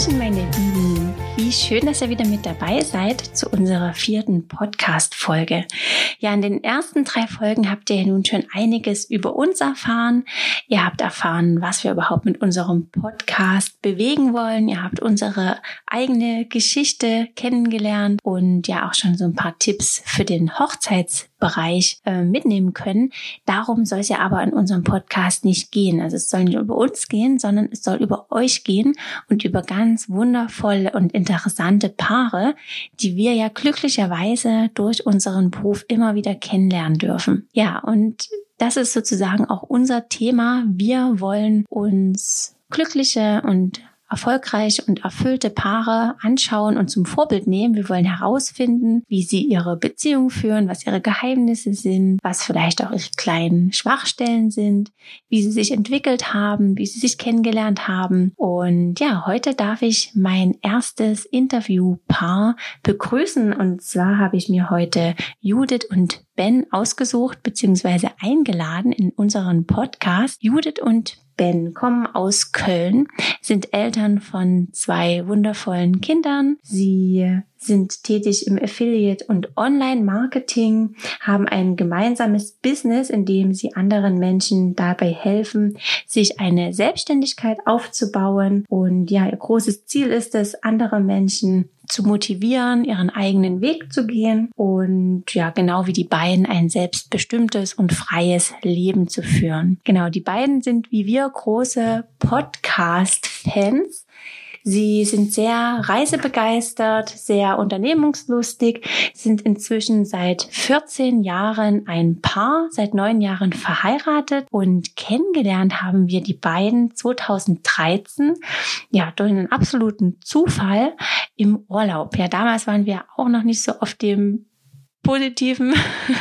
Hallöchen, meine Lieben. Wie schön, dass ihr wieder mit dabei seid zu unserer vierten Podcast-Folge. Ja, in den ersten drei Folgen habt ihr nun schon einiges über uns erfahren. Ihr habt erfahren, was wir überhaupt mit unserem Podcast bewegen wollen. Ihr habt unsere eigene Geschichte kennengelernt und ja auch schon so ein paar Tipps für den Hochzeits Bereich äh, mitnehmen können. Darum soll es ja aber in unserem Podcast nicht gehen. Also es soll nicht über uns gehen, sondern es soll über euch gehen und über ganz wundervolle und interessante Paare, die wir ja glücklicherweise durch unseren Beruf immer wieder kennenlernen dürfen. Ja, und das ist sozusagen auch unser Thema. Wir wollen uns glückliche und erfolgreiche und erfüllte Paare anschauen und zum Vorbild nehmen. Wir wollen herausfinden, wie sie ihre Beziehung führen, was ihre Geheimnisse sind, was vielleicht auch ihre kleinen Schwachstellen sind, wie sie sich entwickelt haben, wie sie sich kennengelernt haben. Und ja, heute darf ich mein erstes Interviewpaar begrüßen. Und zwar habe ich mir heute Judith und Ben ausgesucht bzw. eingeladen in unseren Podcast. Judith und Ben kommen aus Köln, sind Eltern von zwei wundervollen Kindern. Sie sind tätig im Affiliate und Online-Marketing, haben ein gemeinsames Business, in dem sie anderen Menschen dabei helfen, sich eine Selbstständigkeit aufzubauen. Und ja, ihr großes Ziel ist es, andere Menschen zu motivieren, ihren eigenen Weg zu gehen und ja, genau wie die beiden ein selbstbestimmtes und freies Leben zu führen. Genau, die beiden sind wie wir große Podcast-Fans. Sie sind sehr reisebegeistert, sehr unternehmungslustig, sind inzwischen seit 14 Jahren ein Paar, seit neun Jahren verheiratet und kennengelernt haben wir die beiden 2013, ja, durch einen absoluten Zufall im Urlaub. Ja, damals waren wir auch noch nicht so auf dem positiven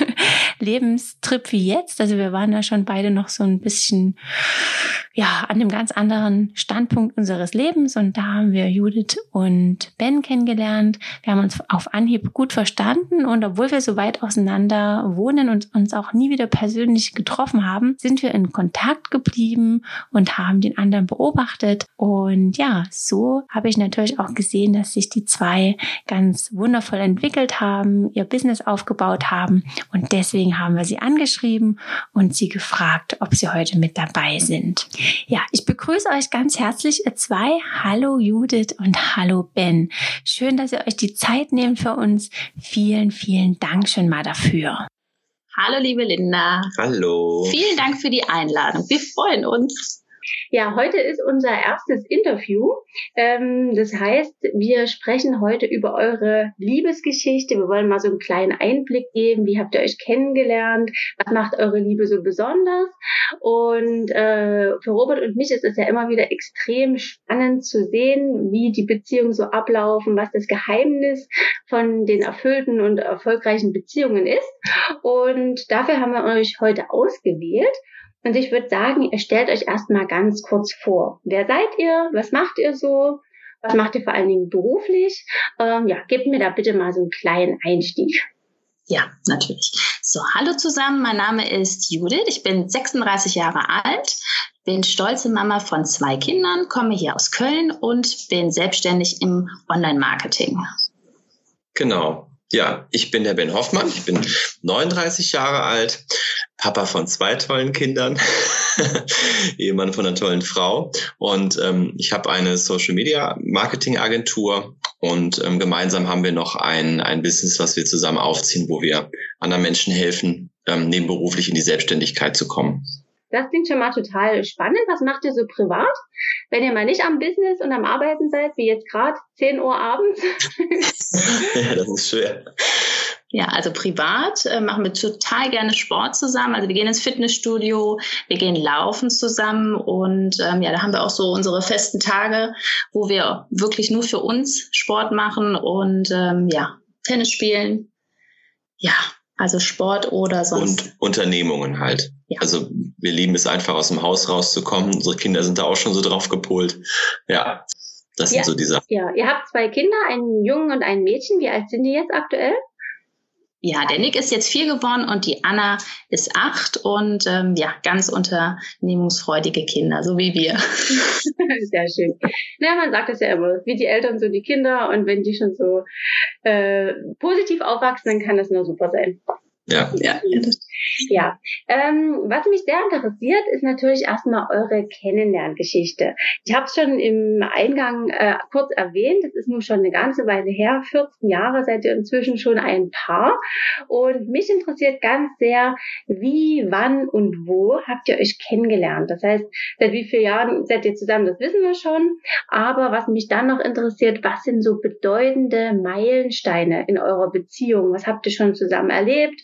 Lebenstrip wie jetzt. Also wir waren da schon beide noch so ein bisschen ja, an einem ganz anderen Standpunkt unseres Lebens. Und da haben wir Judith und Ben kennengelernt. Wir haben uns auf Anhieb gut verstanden. Und obwohl wir so weit auseinander wohnen und uns auch nie wieder persönlich getroffen haben, sind wir in Kontakt geblieben und haben den anderen beobachtet. Und ja, so habe ich natürlich auch gesehen, dass sich die zwei ganz wundervoll entwickelt haben, ihr Business aufgebaut haben. Und deswegen haben wir sie angeschrieben und sie gefragt, ob sie heute mit dabei sind. Ja, ich begrüße euch ganz herzlich, ihr zwei. Hallo Judith und hallo Ben. Schön, dass ihr euch die Zeit nehmt für uns. Vielen, vielen Dank schon mal dafür. Hallo liebe Linda. Hallo. Vielen Dank für die Einladung. Wir freuen uns. Ja, heute ist unser erstes Interview. Ähm, das heißt, wir sprechen heute über eure Liebesgeschichte. Wir wollen mal so einen kleinen Einblick geben. Wie habt ihr euch kennengelernt? Was macht eure Liebe so besonders? Und äh, für Robert und mich ist es ja immer wieder extrem spannend zu sehen, wie die Beziehungen so ablaufen, was das Geheimnis von den erfüllten und erfolgreichen Beziehungen ist. Und dafür haben wir euch heute ausgewählt. Und ich würde sagen, ihr stellt euch erstmal ganz kurz vor. Wer seid ihr? Was macht ihr so? Was macht ihr vor allen Dingen beruflich? Ähm, ja, gebt mir da bitte mal so einen kleinen Einstieg. Ja, natürlich. So, hallo zusammen. Mein Name ist Judith. Ich bin 36 Jahre alt, bin stolze Mama von zwei Kindern, komme hier aus Köln und bin selbstständig im Online-Marketing. Genau. Ja, ich bin der Ben Hoffmann. Ich bin 39 Jahre alt, Papa von zwei tollen Kindern, Ehemann von einer tollen Frau und ähm, ich habe eine Social Media Marketing Agentur und ähm, gemeinsam haben wir noch ein, ein Business, was wir zusammen aufziehen, wo wir anderen Menschen helfen, ähm, nebenberuflich in die Selbstständigkeit zu kommen. Das klingt schon mal total spannend. Was macht ihr so privat, wenn ihr mal nicht am Business und am Arbeiten seid, wie jetzt gerade 10 Uhr abends? ja, das ist schwer. Ja, also privat äh, machen wir total gerne Sport zusammen. Also wir gehen ins Fitnessstudio, wir gehen laufen zusammen und ähm, ja, da haben wir auch so unsere festen Tage, wo wir wirklich nur für uns Sport machen und ähm, ja, Tennis spielen. Ja, also Sport oder sonst. Und Unternehmungen halt. Ja. Also wir lieben es einfach aus dem Haus rauszukommen. Unsere Kinder sind da auch schon so drauf gepolt. Ja, das ja. sind so die Sachen. Ja, ihr habt zwei Kinder, einen Jungen und ein Mädchen. Wie alt sind die jetzt aktuell? Ja, der Nick ist jetzt vier geworden und die Anna ist acht und ähm, ja, ganz unternehmungsfreudige Kinder, so wie wir. Sehr schön. Naja, man sagt es ja immer, wie die Eltern, so die Kinder und wenn die schon so äh, positiv aufwachsen, dann kann das nur super sein. Ja. ja. Ja, ähm, was mich sehr interessiert, ist natürlich erstmal eure Kennenlerngeschichte. Ich habe es schon im Eingang äh, kurz erwähnt, das ist nun schon eine ganze Weile her, 14 Jahre seid ihr inzwischen schon ein Paar. Und mich interessiert ganz sehr, wie, wann und wo habt ihr euch kennengelernt? Das heißt, seit wie vielen Jahren seid ihr zusammen, das wissen wir schon. Aber was mich dann noch interessiert, was sind so bedeutende Meilensteine in eurer Beziehung? Was habt ihr schon zusammen erlebt?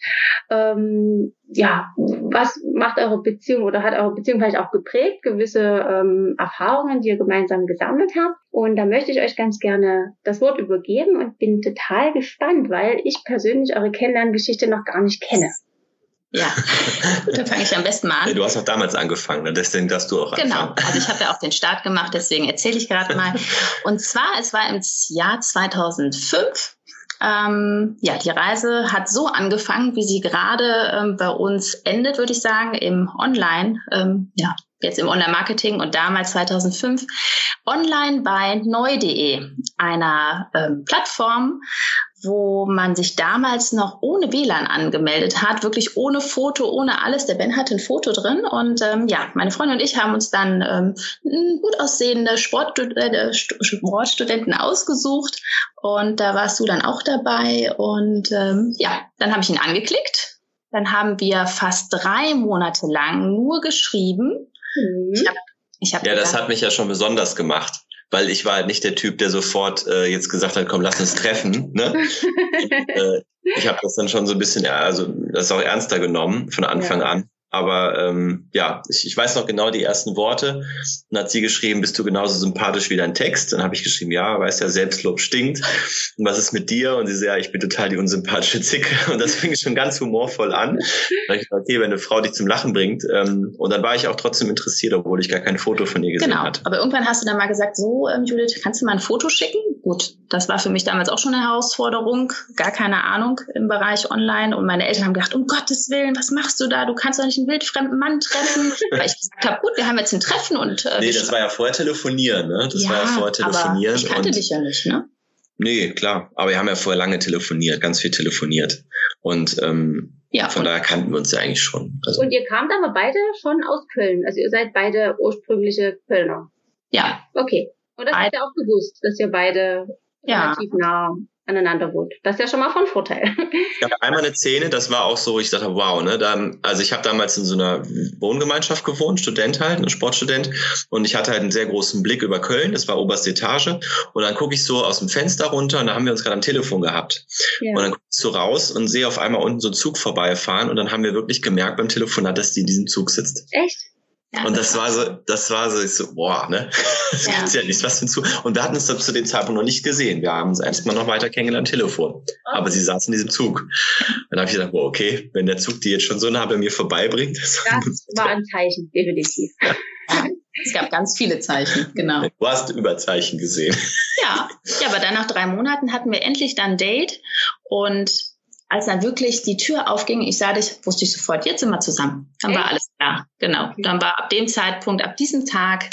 Ähm, ja, was macht eure Beziehung oder hat eure Beziehung vielleicht auch geprägt, gewisse ähm, Erfahrungen, die ihr gemeinsam gesammelt habt. Und da möchte ich euch ganz gerne das Wort übergeben und bin total gespannt, weil ich persönlich eure Kennenlerngeschichte noch gar nicht kenne. Ja, gut, dann fange ich am besten mal an. Du hast auch damals angefangen, ne? deswegen darfst du auch anfangen. Genau, also ich habe ja auch den Start gemacht, deswegen erzähle ich gerade mal. Und zwar, es war im Jahr 2005 ähm, ja, die Reise hat so angefangen, wie sie gerade ähm, bei uns endet, würde ich sagen, im Online, ähm, ja, jetzt im Online-Marketing und damals 2005 online bei neu.de, einer ähm, Plattform, wo man sich damals noch ohne WLAN angemeldet hat, wirklich ohne Foto, ohne alles. Der Ben hatte ein Foto drin und ähm, ja, meine Freundin und ich haben uns dann ähm, gut aussehende äh, Sportstudenten ausgesucht und da warst du dann auch dabei und ähm, ja, dann habe ich ihn angeklickt. Dann haben wir fast drei Monate lang nur geschrieben. Mhm. Ich hab, ich hab ja, das hat mich ja schon besonders gemacht weil ich war halt nicht der Typ, der sofort äh, jetzt gesagt hat, komm, lass uns treffen. Ne? äh, ich habe das dann schon so ein bisschen, also das auch ernster genommen von Anfang ja. an. Aber ähm, ja, ich, ich weiß noch genau die ersten Worte. Dann hat sie geschrieben, bist du genauso sympathisch wie dein Text? Dann habe ich geschrieben, ja, weißt ja, Selbstlob stinkt. Und was ist mit dir? Und sie sagt, ja, ich bin total die unsympathische Zicke. Und das fing schon ganz humorvoll an. Habe ich gesagt, okay, wenn eine Frau dich zum Lachen bringt. Ähm, und dann war ich auch trotzdem interessiert, obwohl ich gar kein Foto von ihr gesehen genau. hatte. Aber irgendwann hast du dann mal gesagt, so, ähm, Judith, kannst du mal ein Foto schicken? Gut, das war für mich damals auch schon eine Herausforderung. Gar keine Ahnung im Bereich Online. Und meine Eltern haben gedacht, um Gottes Willen, was machst du da? Du kannst doch nicht einen wildfremden Mann treffen. Weil ich gesagt habe, gut, wir haben jetzt ein Treffen und. Äh, nee, das war ja vorher telefonieren, ne? Das ja, war ja vorher telefonieren. Aber ich kannte dich ja nicht, ne? Nee, klar. Aber wir haben ja vorher lange telefoniert, ganz viel telefoniert. Und ähm, ja, von daher kannten wir uns ja eigentlich schon. Also. Und ihr kamt aber beide schon aus Köln. Also ihr seid beide ursprüngliche Kölner. Ja. Okay. Und das habt ihr auch gewusst, dass ihr beide ja. relativ nah aneinander wohnt. Das ist ja schon mal von Vorteil. Ich habe einmal eine Szene, das war auch so, ich dachte, wow, ne, dann, also ich habe damals in so einer Wohngemeinschaft gewohnt, Student halt, ein Sportstudent, und ich hatte halt einen sehr großen Blick über Köln, das war oberste Etage, und dann gucke ich so aus dem Fenster runter und da haben wir uns gerade am Telefon gehabt. Ja. Und dann gucke ich so raus und sehe auf einmal unten so einen Zug vorbeifahren und dann haben wir wirklich gemerkt beim Telefonat, dass die in diesem Zug sitzt. Echt? Und das war so, das war so, ich so, boah, ne? Das ja. gibt's ja nicht, was hinzu. Und wir hatten uns dann zu dem Zeitpunkt noch nicht gesehen. Wir haben uns erstmal noch weiter kennengelernt am Telefon. Okay. Oh. Aber sie saß in diesem Zug. Dann habe ich gedacht, boah, okay, wenn der Zug die jetzt schon so nah bei mir vorbeibringt. Das, das war ein Zeichen, definitiv. Ja. Es gab ganz viele Zeichen, genau. Du hast Überzeichen gesehen. Ja, ja, aber dann nach drei Monaten hatten wir endlich dann ein Date und als dann wirklich die Tür aufging, ich sah dich, wusste ich sofort, jetzt sind wir zusammen. Dann Echt? war alles klar. Genau. Okay. Dann war ab dem Zeitpunkt, ab diesem Tag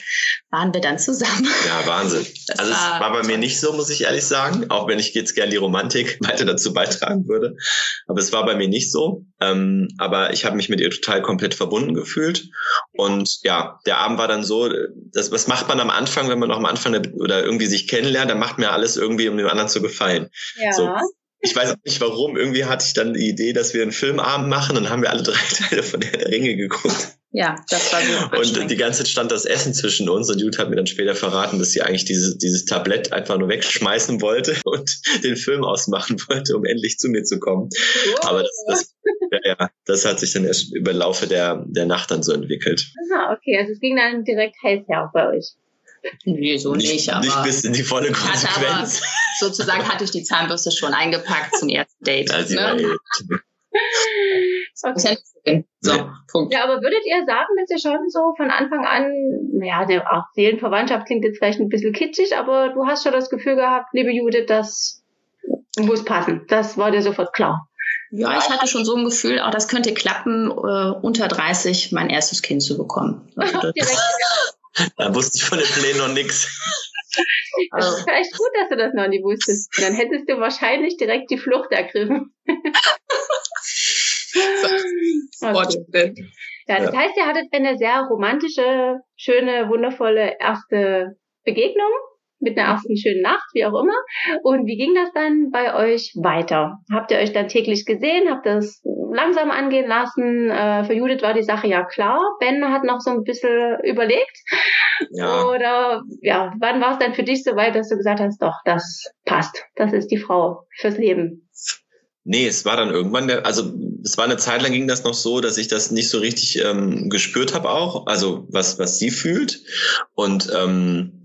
waren wir dann zusammen. Ja, Wahnsinn. Das also war es war bei mir nicht so, muss ich ehrlich sagen, auch wenn ich jetzt gerne die Romantik weiter dazu beitragen würde. Aber es war bei mir nicht so. Ähm, aber ich habe mich mit ihr total komplett verbunden gefühlt. Und ja, der Abend war dann so, das, was macht man am Anfang, wenn man noch am Anfang oder irgendwie sich kennenlernt, dann macht man ja alles irgendwie, um dem anderen zu gefallen. Ja. So, ich weiß auch nicht warum. Irgendwie hatte ich dann die Idee, dass wir einen Filmabend machen. Dann haben wir alle drei Teile von der Ringe geguckt. Ja, das war so. Und die ganze Zeit stand das Essen zwischen uns und Judith hat mir dann später verraten, dass sie eigentlich dieses, dieses Tablett einfach nur wegschmeißen wollte und den Film ausmachen wollte, um endlich zu mir zu kommen. Oh. Aber das, das, ja, ja, das hat sich dann erst über Laufe der, der Nacht dann so entwickelt. Aha, okay, also es ging dann direkt heiß her bei euch. Nee, so nicht, nicht aber. Nicht bis in die volle Konsequenz. Aber, sozusagen hatte ich die Zahnbürste schon eingepackt zum ersten Date. Also, ne? okay. So, nee. Punkt. Ja, aber würdet ihr sagen, dass ihr schon so von Anfang an, naja, der auch Seelenverwandtschaft klingt jetzt vielleicht ein bisschen kitschig, aber du hast schon das Gefühl gehabt, liebe Judith, das muss passen. Das war dir sofort klar. Ja, ich hatte schon so ein Gefühl, auch das könnte klappen, äh, unter 30 mein erstes Kind zu bekommen. Also da wusste ich von den Plänen noch nichts. Das ist vielleicht gut, dass du das noch nicht wusstest. Dann hättest du wahrscheinlich direkt die Flucht ergriffen. okay. Ja, das heißt, ihr hattet eine sehr romantische, schöne, wundervolle erste Begegnung mit einer ersten schönen Nacht, wie auch immer. Und wie ging das dann bei euch weiter? Habt ihr euch dann täglich gesehen? Habt ihr das langsam angehen lassen? Äh, für Judith war die Sache ja klar. Ben hat noch so ein bisschen überlegt. Ja. Oder ja, wann war es dann für dich so weit, dass du gesagt hast, doch, das passt. Das ist die Frau fürs Leben. Nee, es war dann irgendwann, der, also es war eine Zeit lang ging das noch so, dass ich das nicht so richtig ähm, gespürt habe auch, also was was sie fühlt und ähm,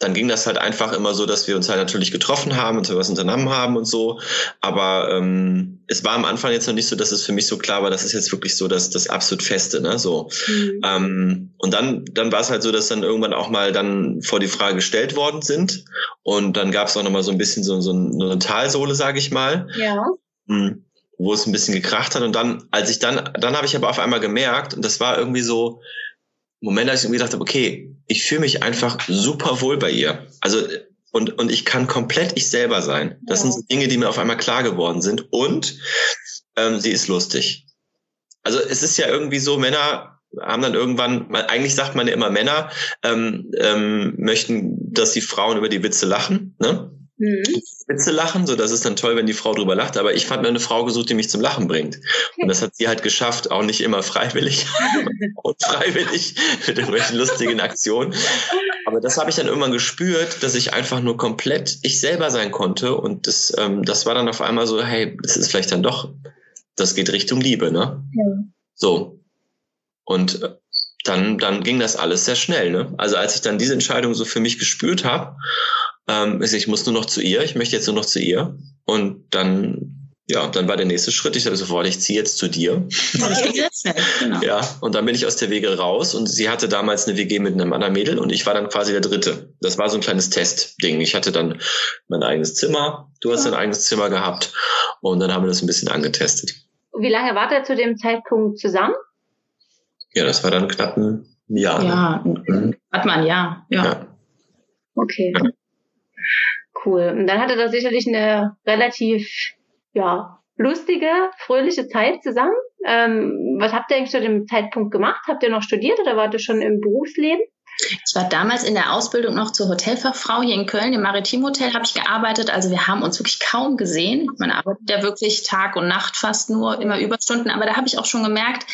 dann ging das halt einfach immer so, dass wir uns halt natürlich getroffen haben und so was unternommen haben und so. Aber ähm, es war am Anfang jetzt noch nicht so, dass es für mich so klar war, das ist jetzt wirklich so das, das absolut Feste, ne? So. Mhm. Ähm, und dann, dann war es halt so, dass dann irgendwann auch mal dann vor die Frage gestellt worden sind. Und dann gab es auch nochmal so ein bisschen so, so eine Talsohle, sage ich mal. Ja. Mhm wo es ein bisschen gekracht hat. Und dann, als ich dann, dann habe ich aber auf einmal gemerkt, und das war irgendwie so, Moment, als ich mir gedacht habe, okay, ich fühle mich einfach super wohl bei ihr. Also und, und ich kann komplett ich selber sein. Das ja. sind so Dinge, die mir auf einmal klar geworden sind. Und ähm, sie ist lustig. Also es ist ja irgendwie so, Männer haben dann irgendwann, eigentlich sagt man ja immer, Männer ähm, ähm, möchten, dass die Frauen über die Witze lachen. Ne? mhm. Witze lachen, so das ist dann toll, wenn die Frau drüber lacht. Aber ich fand mir eine Frau gesucht, die mich zum Lachen bringt. Und das hat sie halt geschafft, auch nicht immer freiwillig und freiwillig mit irgendwelchen lustigen Aktionen. Aber das habe ich dann irgendwann gespürt, dass ich einfach nur komplett ich selber sein konnte. Und das, ähm, das war dann auf einmal so, hey, das ist vielleicht dann doch, das geht Richtung Liebe, ne? Ja. So. Und äh, dann, dann ging das alles sehr schnell. Ne? Also als ich dann diese Entscheidung so für mich gespürt habe ähm, ich muss nur noch zu ihr, ich möchte jetzt nur noch zu ihr. Und dann ja, dann war der nächste Schritt, ich habe sofort, ich ziehe jetzt zu dir. genau. Ja, und dann bin ich aus der Wege raus und sie hatte damals eine WG mit einem anderen Mädel und ich war dann quasi der Dritte. Das war so ein kleines Testding. Ich hatte dann mein eigenes Zimmer, du hast dein eigenes Zimmer gehabt und dann haben wir das ein bisschen angetestet. Wie lange wart ihr zu dem Zeitpunkt zusammen? Ja, das war dann knapp ein Jahr. Ja, mhm. hat man ja. ja. ja. Okay. Ja. Cool. Und dann hatte das sicherlich eine relativ, ja, lustige, fröhliche Zeit zusammen. Ähm, was habt ihr eigentlich zu dem Zeitpunkt gemacht? Habt ihr noch studiert oder wart ihr schon im Berufsleben? Ich war damals in der Ausbildung noch zur Hotelfachfrau hier in Köln, im Maritimhotel habe ich gearbeitet. Also wir haben uns wirklich kaum gesehen. Man arbeitet ja wirklich Tag und Nacht fast nur, immer Überstunden. Aber da habe ich auch schon gemerkt,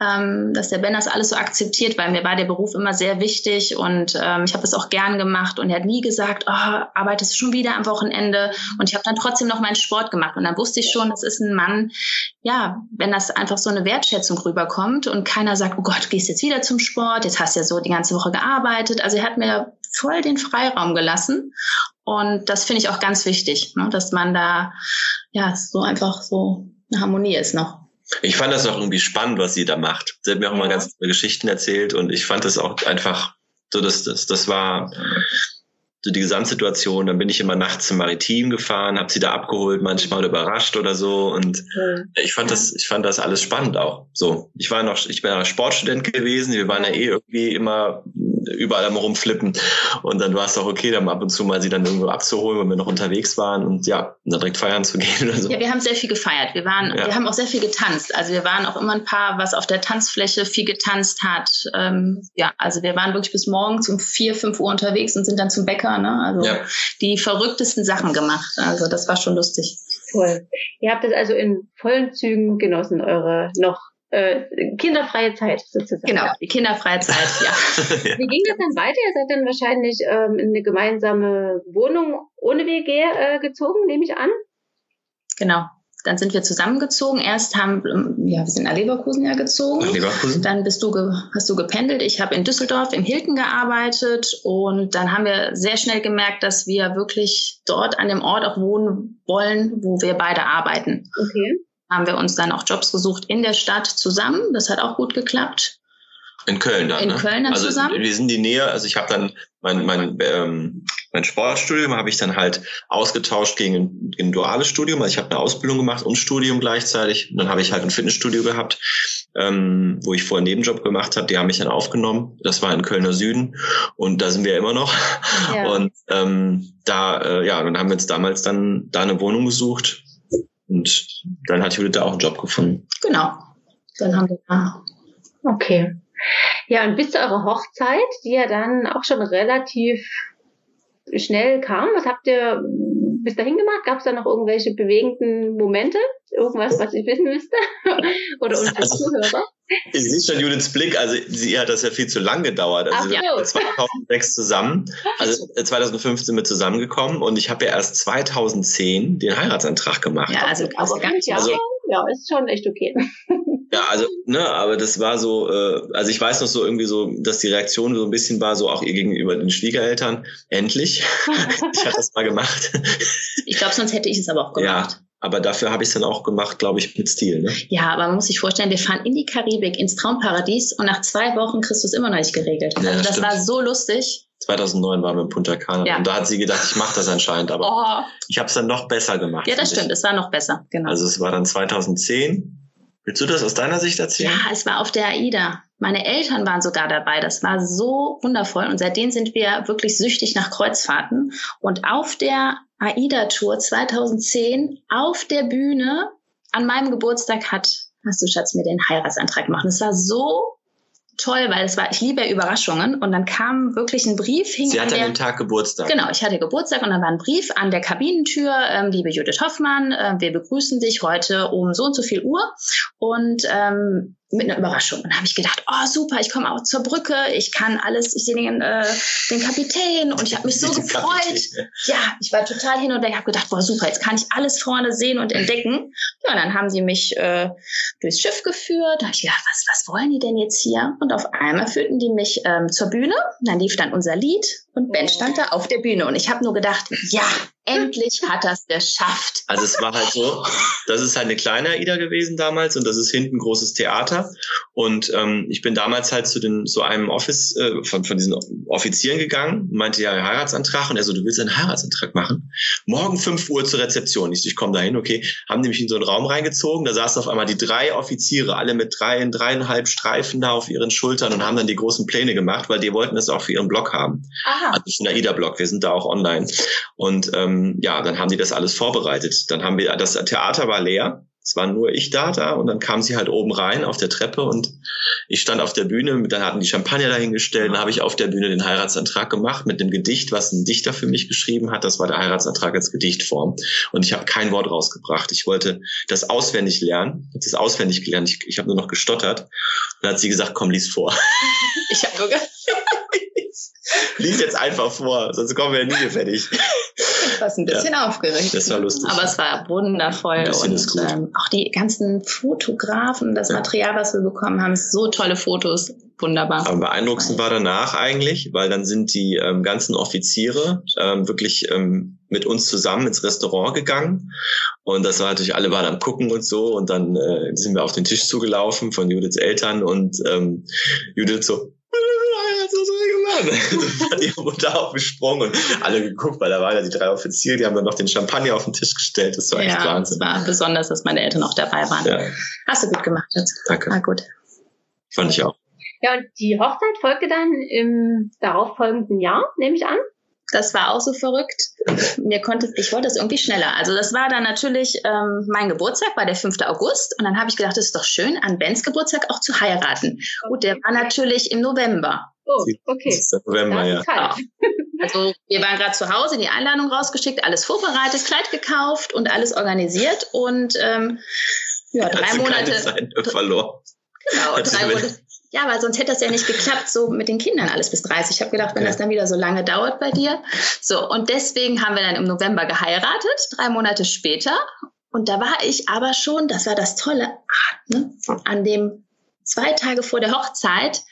ähm, dass der Ben das alles so akzeptiert, weil mir war der Beruf immer sehr wichtig und ähm, ich habe es auch gern gemacht. Und er hat nie gesagt, oh, arbeitest du schon wieder am Wochenende? Und ich habe dann trotzdem noch meinen Sport gemacht. Und dann wusste ich schon, das ist ein Mann, ja, wenn das einfach so eine Wertschätzung rüberkommt und keiner sagt, oh Gott, gehst jetzt wieder zum Sport, jetzt hast du ja so die ganze Woche gearbeitet gearbeitet. Also er hat mir voll den Freiraum gelassen. Und das finde ich auch ganz wichtig, ne? dass man da ja so einfach so eine Harmonie ist noch. Ich fand das auch irgendwie spannend, was sie da macht. Sie hat mir auch ja. mal ganz viele Geschichten erzählt und ich fand das auch einfach so, dass das, das war so die Gesamtsituation. Dann bin ich immer nachts zum Maritim gefahren, habe sie da abgeholt, manchmal überrascht oder so. Und ja. ich fand das, ich fand das alles spannend auch. So, ich war noch, ich bin ja Sportstudent gewesen. Wir waren ja eh irgendwie immer überall am rumflippen. Und dann war es auch okay, dann ab und zu mal sie dann irgendwo abzuholen, wenn wir noch unterwegs waren und ja, dann direkt feiern zu gehen oder so. Ja, wir haben sehr viel gefeiert. Wir waren, ja. wir haben auch sehr viel getanzt. Also wir waren auch immer ein Paar, was auf der Tanzfläche viel getanzt hat. Ähm, ja, also wir waren wirklich bis morgens um vier, fünf Uhr unterwegs und sind dann zum Bäcker ne? Also ja. die verrücktesten Sachen gemacht. Also das war schon lustig. Toll. Ihr habt es also in vollen Zügen genossen, eure noch äh, kinderfreie Zeit sozusagen. Genau, die kinderfreie Zeit, ja. Wie ging das dann weiter? Ihr seid dann wahrscheinlich ähm, in eine gemeinsame Wohnung ohne WG äh, gezogen, nehme ich an. Genau. Dann sind wir zusammengezogen. Erst haben, ähm, ja, wir sind nach Leverkusen ja gezogen. Nach Leverkusen? Dann bist du, ge, hast du gependelt. Ich habe in Düsseldorf im Hilton gearbeitet und dann haben wir sehr schnell gemerkt, dass wir wirklich dort an dem Ort auch wohnen wollen, wo wir beide arbeiten. Okay. Haben wir uns dann auch Jobs gesucht in der Stadt zusammen. Das hat auch gut geklappt. In Köln dann. In ne? Köln dann also zusammen? Wir sind die Nähe, also ich habe dann mein, mein, ähm, mein Sportstudium habe ich dann halt ausgetauscht gegen ein, gegen ein duales Studium. Also ich habe eine Ausbildung gemacht und Studium gleichzeitig. Und dann habe ich halt ein Fitnessstudio gehabt, ähm, wo ich vorher einen Nebenjob gemacht habe. Die haben mich dann aufgenommen. Das war in Kölner Süden und da sind wir immer noch. Ja. Und ähm, da, äh, ja, dann haben wir uns damals dann da eine Wohnung gesucht. Und dann hat Judith da auch einen Job gefunden. Genau. Dann haben wir da Okay. Ja, und bis zu eurer Hochzeit, die ja dann auch schon relativ schnell kam, was habt ihr bis dahin gemacht? Gab es da noch irgendwelche bewegenden Momente? Irgendwas, was ich wissen müsste? Oder unsere Also- Zuhörer? Ich sehe schon Judiths Blick, also sie hat das ja viel zu lang gedauert. Also Ach, wir ja. waren 2006 zusammen, also äh, 2015 sind wir zusammengekommen und ich habe ja erst 2010 den Heiratsantrag gemacht. Ja, also gar fünf nicht Jahre, Also- ja, ist schon echt okay. Ja, also, ne, aber das war so, äh, also ich weiß noch so irgendwie so, dass die Reaktion so ein bisschen war, so auch ihr gegenüber den Schwiegereltern, endlich. ich habe das mal gemacht. Ich glaube, sonst hätte ich es aber auch ja, gemacht. aber dafür habe ich es dann auch gemacht, glaube ich, mit Stil. Ne? Ja. aber man muss sich vorstellen, wir fahren in die Karibik, ins Traumparadies und nach zwei Wochen kriegst du es immer noch nicht geregelt. Ja, also das stimmt. war so lustig. 2009 waren wir in Punta Cana Ja. und da hat sie gedacht, ich mache das anscheinend, aber Oh. ich habe es dann noch besser gemacht. Ja, das finde ich. stimmt, es war noch besser. Genau. Also es war dann 2010. Willst du das aus deiner Sicht erzählen? ja, es war auf der AIDA. Meine Eltern waren sogar dabei. Das war so wundervoll. Und seitdem sind wir wirklich süchtig nach Kreuzfahrten. Und auf der AIDA-Tour 2010 auf der Bühne an meinem Geburtstag hat, hast du Schatz, mir den Heiratsantrag gemacht. Es war so toll, weil es war, ich liebe ja Überraschungen. Und dann kam wirklich ein Brief, hing Sie an hat an der, dem Tag Geburtstag. Genau, ich hatte Geburtstag und dann war ein Brief an der Kabinentür, ähm, liebe Judith Hoffmann, äh, wir begrüßen dich heute um so und so viel Uhr und ähm, mit einer Überraschung. Und dann habe ich gedacht, oh super, ich komme auch zur Brücke, ich kann alles, ich sehe den, äh, den Kapitän und ich habe mich so gefreut. Kapitän. Ja, ich war total hin und weg, habe gedacht, boah super, jetzt kann ich alles vorne sehen und entdecken. Ja, und dann haben sie mich äh, durchs Schiff geführt. Da habe ich gedacht, was, was wollen die denn jetzt hier? Und auf einmal führten die mich ähm, zur Bühne. Dann lief dann unser Lied und Ben stand da auf der Bühne. Und ich habe nur gedacht, ja, endlich hat er es geschafft. Also es war halt so, das ist halt eine kleine AIDA gewesen damals und das ist hinten großes Theater. Und ähm, ich bin damals halt zu den zu einem Office äh, von, von diesen Offizieren gegangen und meinte ja Heiratsantrag und er so, du willst einen Heiratsantrag machen? Morgen 5 Uhr zur Rezeption. Ich so, ich komme dahin, okay. Haben die mich in so einen Raum reingezogen, da saßen auf einmal die drei Offiziere, alle mit drei, dreieinhalb Streifen da auf ihren Schultern und haben dann die großen Pläne gemacht, weil die wollten das auch für ihren Blog haben. Aha. Also für den AIDA-Blog, wir sind da auch online. Und ähm, ja, dann haben die das alles vorbereitet. Dann haben wir, das Theater war leer. Es war nur ich da da und dann kam sie halt oben rein auf der Treppe und ich stand auf der Bühne, dann hatten die Champagner dahingestellt, dann habe ich auf der Bühne den Heiratsantrag gemacht mit dem Gedicht, was ein Dichter für mich geschrieben hat. Das war der Heiratsantrag als Gedichtform. Und ich habe kein Wort rausgebracht. Ich wollte das auswendig lernen. Habe das auswendig gelernt. Ich, ich habe nur noch gestottert. Und dann hat sie gesagt, komm, lies vor. Ich habe nur ge- lies jetzt einfach vor, sonst kommen wir ja nie hier fertig. fast ein bisschen aufgeregt. Das war lustig. Aber es war wundervoll. Und ähm, auch die ganzen Fotografen, das Ja. Material, was wir bekommen haben, so tolle Fotos. Wunderbar. Am beeindruckendsten war danach eigentlich, weil dann sind die ähm, ganzen Offiziere ähm, wirklich ähm, mit uns zusammen ins Restaurant gegangen. Und das war natürlich, alle waren am Gucken und so. Und dann äh, sind wir auf den Tisch zugelaufen von Judiths Eltern und ähm, Judith so, So hat ihre Mutter aufgesprungen und alle geguckt, weil da waren ja die drei Offiziere, die haben dann noch den Champagner auf den Tisch gestellt. Das war echt ja, Wahnsinn. es war besonders, dass meine Eltern auch dabei waren. Ja, Hast du gut gemacht, Schatz. danke. War gut. Fand ich auch. Ja, und die Hochzeit folgte dann im darauffolgenden Jahr, nehme ich an. Das war auch so verrückt. Mir konnte, ich wollte es irgendwie schneller. Also das war dann natürlich ähm, mein Geburtstag, war der 5. August. Und dann habe ich gedacht, es ist doch schön, an Bens Geburtstag auch zu heiraten. Gut, der war natürlich im November. Oh, Das okay. ist der November, ja. kalt. Also wir waren gerade zu Hause, die Einladung rausgeschickt, alles vorbereitet, Kleid gekauft und alles organisiert. Und ähm, ja, drei sie Monate. Zeit verloren. Genau, drei Monate. Ja, weil sonst hätte das ja nicht geklappt, so mit den Kindern alles bis 30. Ich habe gedacht, wenn ja. das dann wieder so lange dauert bei dir. So, und deswegen haben wir dann im November geheiratet, drei Monate später. Und da war ich aber schon, das war das Tolle, ne, an dem zwei Tage vor der Hochzeit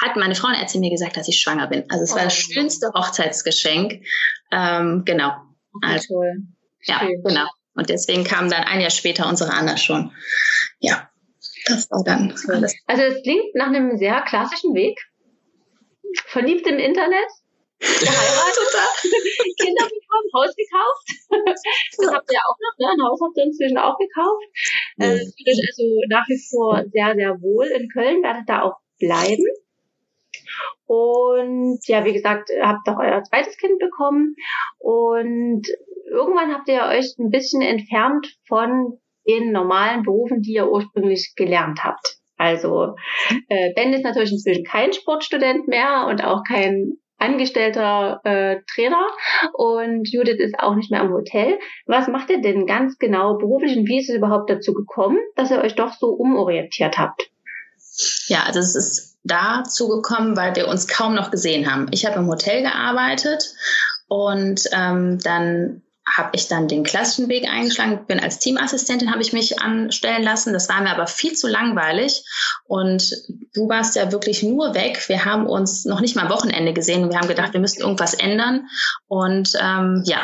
hat meine Frauenärztin mir gesagt, dass ich schwanger bin. Also es oh. war das schönste Hochzeitsgeschenk. Ähm, genau. Also, toll. Ja, Schön. genau. Und deswegen kam dann ein Jahr später unsere Anna schon. Ja, das war dann alles. Also es klingt nach einem sehr klassischen Weg. Verliebt im Internet, geheiratet, Kinder bekommen, Haus gekauft. Das habt ihr auch noch, ne? Ein Haus habt ihr inzwischen auch gekauft. Ja. Äh, also nach wie vor sehr, sehr wohl in Köln, werdet da auch bleiben. Und ja, wie gesagt, habt auch euer zweites Kind bekommen. Und irgendwann habt ihr euch ein bisschen entfernt von den normalen Berufen, die ihr ursprünglich gelernt habt. Also äh, Ben ist natürlich inzwischen kein Sportstudent mehr und auch kein angestellter äh, Trainer und Judith ist auch nicht mehr am Hotel. Was macht ihr denn ganz genau beruflich und wie ist es überhaupt dazu gekommen, dass ihr euch doch so umorientiert habt? Ja, also es ist dazu gekommen, weil wir uns kaum noch gesehen haben. Ich habe im Hotel gearbeitet und ähm, dann habe ich dann den klassischen Weg eingeschlagen, bin als Teamassistentin, habe ich mich anstellen lassen. Das war mir aber viel zu langweilig. Und du warst ja wirklich nur weg. Wir haben uns noch nicht mal Wochenende gesehen und wir haben gedacht, wir müssten irgendwas ändern und ähm, ja,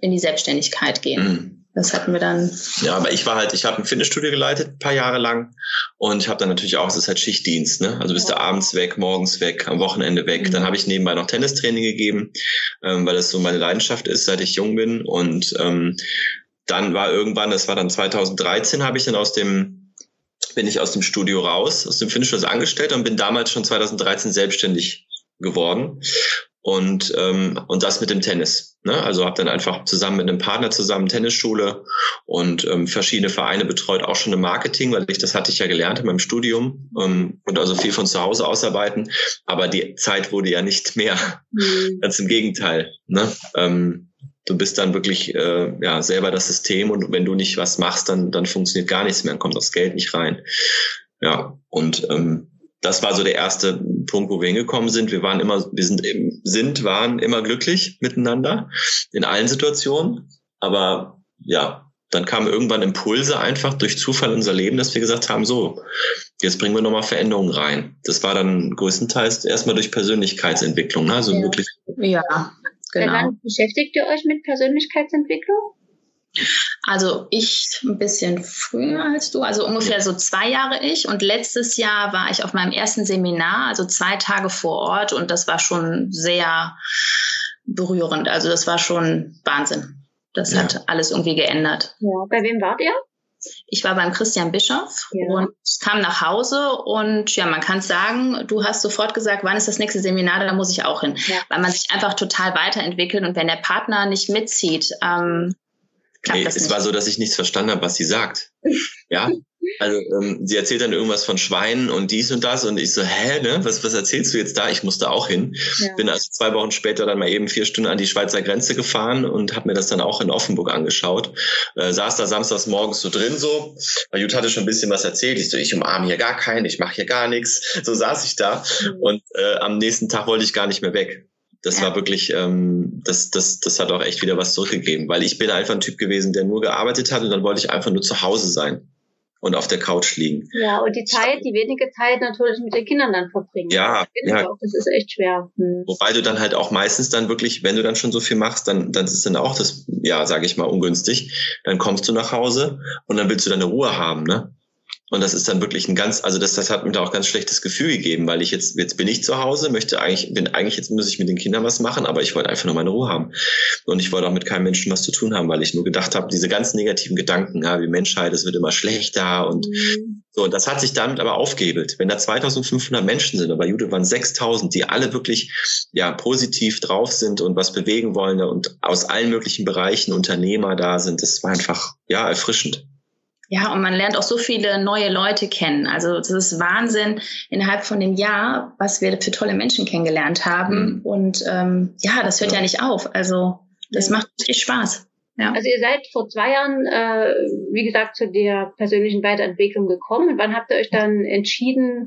in die Selbstständigkeit gehen. Mhm. Das hatten wir dann. Ja, aber ich war halt, ich habe ein Fitnessstudio geleitet, ein paar Jahre lang. Und ich habe dann natürlich auch, es ist halt Schichtdienst, ne? Also bist du abends weg, morgens weg, am Wochenende weg. Mhm. Dann habe ich nebenbei noch Tennistraining gegeben, ähm, weil das so meine Leidenschaft ist, seit ich jung bin. Und ähm, dann war irgendwann, das war dann 2013, habe ich dann aus dem bin ich aus dem Studio raus, aus dem Fitnessstudio angestellt und bin damals schon 2013 selbstständig geworden und ähm, und das mit dem Tennis. Ne? Also habe dann einfach zusammen mit einem Partner zusammen Tennisschule und ähm, verschiedene Vereine betreut, auch schon im Marketing, weil ich das hatte ich ja gelernt in meinem Studium ähm, und also viel von zu Hause ausarbeiten. Aber die Zeit wurde ja nicht mehr. Mhm. Ganz im Gegenteil. Ne? Ähm, du bist dann wirklich äh, ja selber das System und wenn du nicht was machst, dann dann funktioniert gar nichts mehr, dann kommt das Geld nicht rein. Ja und ähm, das war so der erste Punkt, wo wir hingekommen sind. Wir waren immer, wir sind, sind, waren immer glücklich miteinander in allen Situationen. Aber ja, dann kamen irgendwann Impulse einfach durch Zufall in unser Leben, dass wir gesagt haben, so, jetzt bringen wir nochmal Veränderungen rein. Das war dann größtenteils erstmal durch Persönlichkeitsentwicklung, ne? also ja. wirklich. Ja, genau. Wie lange beschäftigt ihr euch mit Persönlichkeitsentwicklung? Also ich ein bisschen früher als du, also ungefähr so zwei Jahre ich. Und letztes Jahr war ich auf meinem ersten Seminar, also zwei Tage vor Ort. Und das war schon sehr berührend. Also das war schon Wahnsinn. Das ja. hat alles irgendwie geändert. Ja. Bei wem wart ihr? Ich war beim Christian Bischof ja. und kam nach Hause und ja, man kann sagen, du hast sofort gesagt, wann ist das nächste Seminar, da muss ich auch hin, ja. weil man sich einfach total weiterentwickelt und wenn der Partner nicht mitzieht, ähm, nee, es nicht. war so, dass ich nichts verstanden habe, was sie sagt. Ja, also ähm, sie erzählt dann irgendwas von Schweinen und dies und das und ich so, hä, ne? Was, was erzählst du jetzt da? Ich musste auch hin. Ja. Bin also zwei Wochen später dann mal eben vier Stunden an die Schweizer Grenze gefahren und habe mir das dann auch in Offenburg angeschaut. Äh, saß da samstags morgens so drin so. Weil Jut hatte schon ein bisschen was erzählt. Ich so, ich umarme hier gar keinen, ich mache hier gar nichts. So saß ich da mhm. und äh, am nächsten Tag wollte ich gar nicht mehr weg das ja. war wirklich, ähm, das, das, das hat auch echt wieder was zurückgegeben, weil ich bin einfach ein Typ gewesen, der nur gearbeitet hat und dann wollte ich einfach nur zu Hause sein und auf der Couch liegen. Ja, und die Zeit, die wenige Zeit natürlich mit den Kindern dann verbringen. Ja, ja. Auch, das ist echt schwer. Hm. Wobei du dann halt auch meistens dann wirklich, wenn du dann schon so viel machst, dann, dann ist dann auch das, ja, sage ich mal, ungünstig. Dann kommst du nach Hause und dann willst du deine Ruhe haben, ne? Und das ist dann wirklich ein ganz, also das, das hat mir da auch ganz schlechtes Gefühl gegeben, weil ich jetzt, jetzt bin ich zu Hause, möchte eigentlich, bin eigentlich jetzt muss ich mit den Kindern was machen, aber ich wollte einfach nur meine Ruhe haben. Und ich wollte auch mit keinem Menschen was zu tun haben, weil ich nur gedacht habe, diese ganzen negativen Gedanken, ja, wie Menschheit, es wird immer schlechter und mhm. so. Und das hat sich damit aber aufgehebelt. Wenn da 2500 Menschen sind, aber Jude waren 6000, die alle wirklich, ja, positiv drauf sind und was bewegen wollen und aus allen möglichen Bereichen Unternehmer da sind, das war einfach, ja, erfrischend. Ja, und man lernt auch so viele neue Leute kennen. Also das ist Wahnsinn innerhalb von dem Jahr, was wir für tolle Menschen kennengelernt haben. Mhm. Und ähm, ja, das hört ja. ja nicht auf. Also das ja. macht richtig Spaß. Ja. Also ihr seid vor zwei Jahren, äh, wie gesagt, zu der persönlichen Weiterentwicklung gekommen. Und wann habt ihr euch dann entschieden,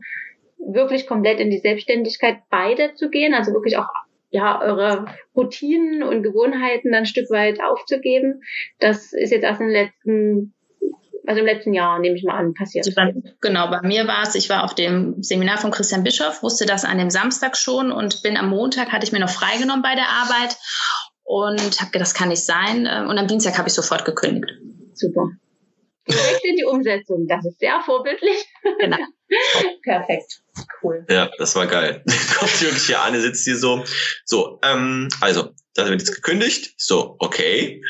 wirklich komplett in die Selbstständigkeit beide zu gehen? Also wirklich auch ja, eure Routinen und Gewohnheiten dann ein Stück weit aufzugeben. Das ist jetzt erst in den letzten also im letzten Jahr, nehme ich mal an, passiert. Genau, bei mir war es, ich war auf dem Seminar von Christian Bischoff, wusste das an dem Samstag schon und bin am Montag, hatte ich mir noch freigenommen bei der Arbeit und habe gedacht, das kann nicht sein. Ähm, und am Dienstag habe ich sofort gekündigt. Super. Direkt in die Umsetzung. Das ist sehr vorbildlich. Genau. Perfekt. Cool. Ja, das war geil. Kommt wirklich hier an, sitzt hier so. So, ähm, also, das wird jetzt gekündigt. So, okay.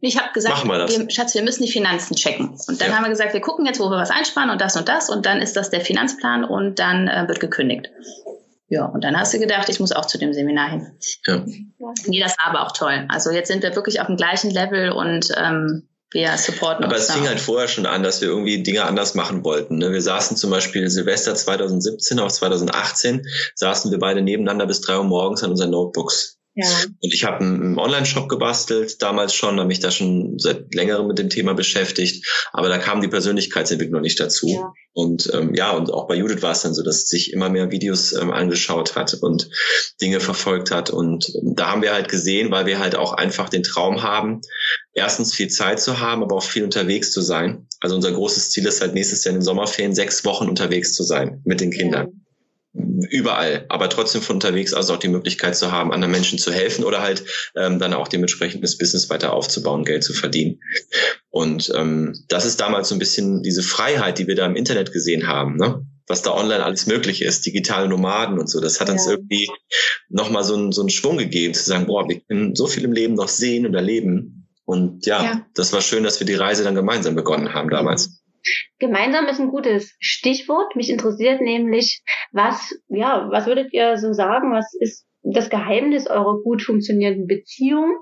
Ich habe gesagt, wir Schatz, wir müssen die Finanzen checken. Und dann ja. haben wir gesagt, wir gucken jetzt, wo wir was einsparen und das und das. Und dann ist das der Finanzplan und dann äh, wird gekündigt. Ja, und dann hast du gedacht, ich muss auch zu dem Seminar hin. Ja. Nee, das war aber auch toll. Also jetzt sind wir wirklich auf dem gleichen Level und ähm, wir supporten Aber es fing halt vorher schon an, dass wir irgendwie Dinge anders machen wollten. Ne? Wir saßen zum Beispiel Silvester 2017 auf 2018, saßen wir beide nebeneinander bis drei Uhr morgens an unseren Notebooks. Ja. Und ich habe einen Online-Shop gebastelt, damals schon, habe mich da schon seit längerem mit dem Thema beschäftigt, aber da kam die Persönlichkeitsentwicklung noch nicht dazu. Ja. Und ähm, ja, und auch bei Judith war es dann so, dass sie sich immer mehr Videos ähm, angeschaut hat und Dinge verfolgt hat. Und da haben wir halt gesehen, weil wir halt auch einfach den Traum haben, erstens viel Zeit zu haben, aber auch viel unterwegs zu sein. Also unser großes Ziel ist halt nächstes Jahr in den Sommerferien sechs Wochen unterwegs zu sein mit den Kindern. Ja überall, aber trotzdem von unterwegs aus auch die Möglichkeit zu haben, anderen Menschen zu helfen oder halt ähm, dann auch dementsprechend das Business weiter aufzubauen, Geld zu verdienen. Und ähm, das ist damals so ein bisschen diese Freiheit, die wir da im Internet gesehen haben, ne? was da online alles möglich ist, digitale Nomaden und so. Das hat uns ja. irgendwie nochmal so, einen so einen Schwung gegeben, zu sagen, boah, wir können so viel im Leben noch sehen und erleben. Und ja, ja, das war schön, dass wir die Reise dann gemeinsam begonnen haben damals. Gemeinsam ist ein gutes Stichwort. Mich interessiert nämlich, was, ja, was würdet ihr so sagen? Was ist das Geheimnis eurer gut funktionierenden Beziehung?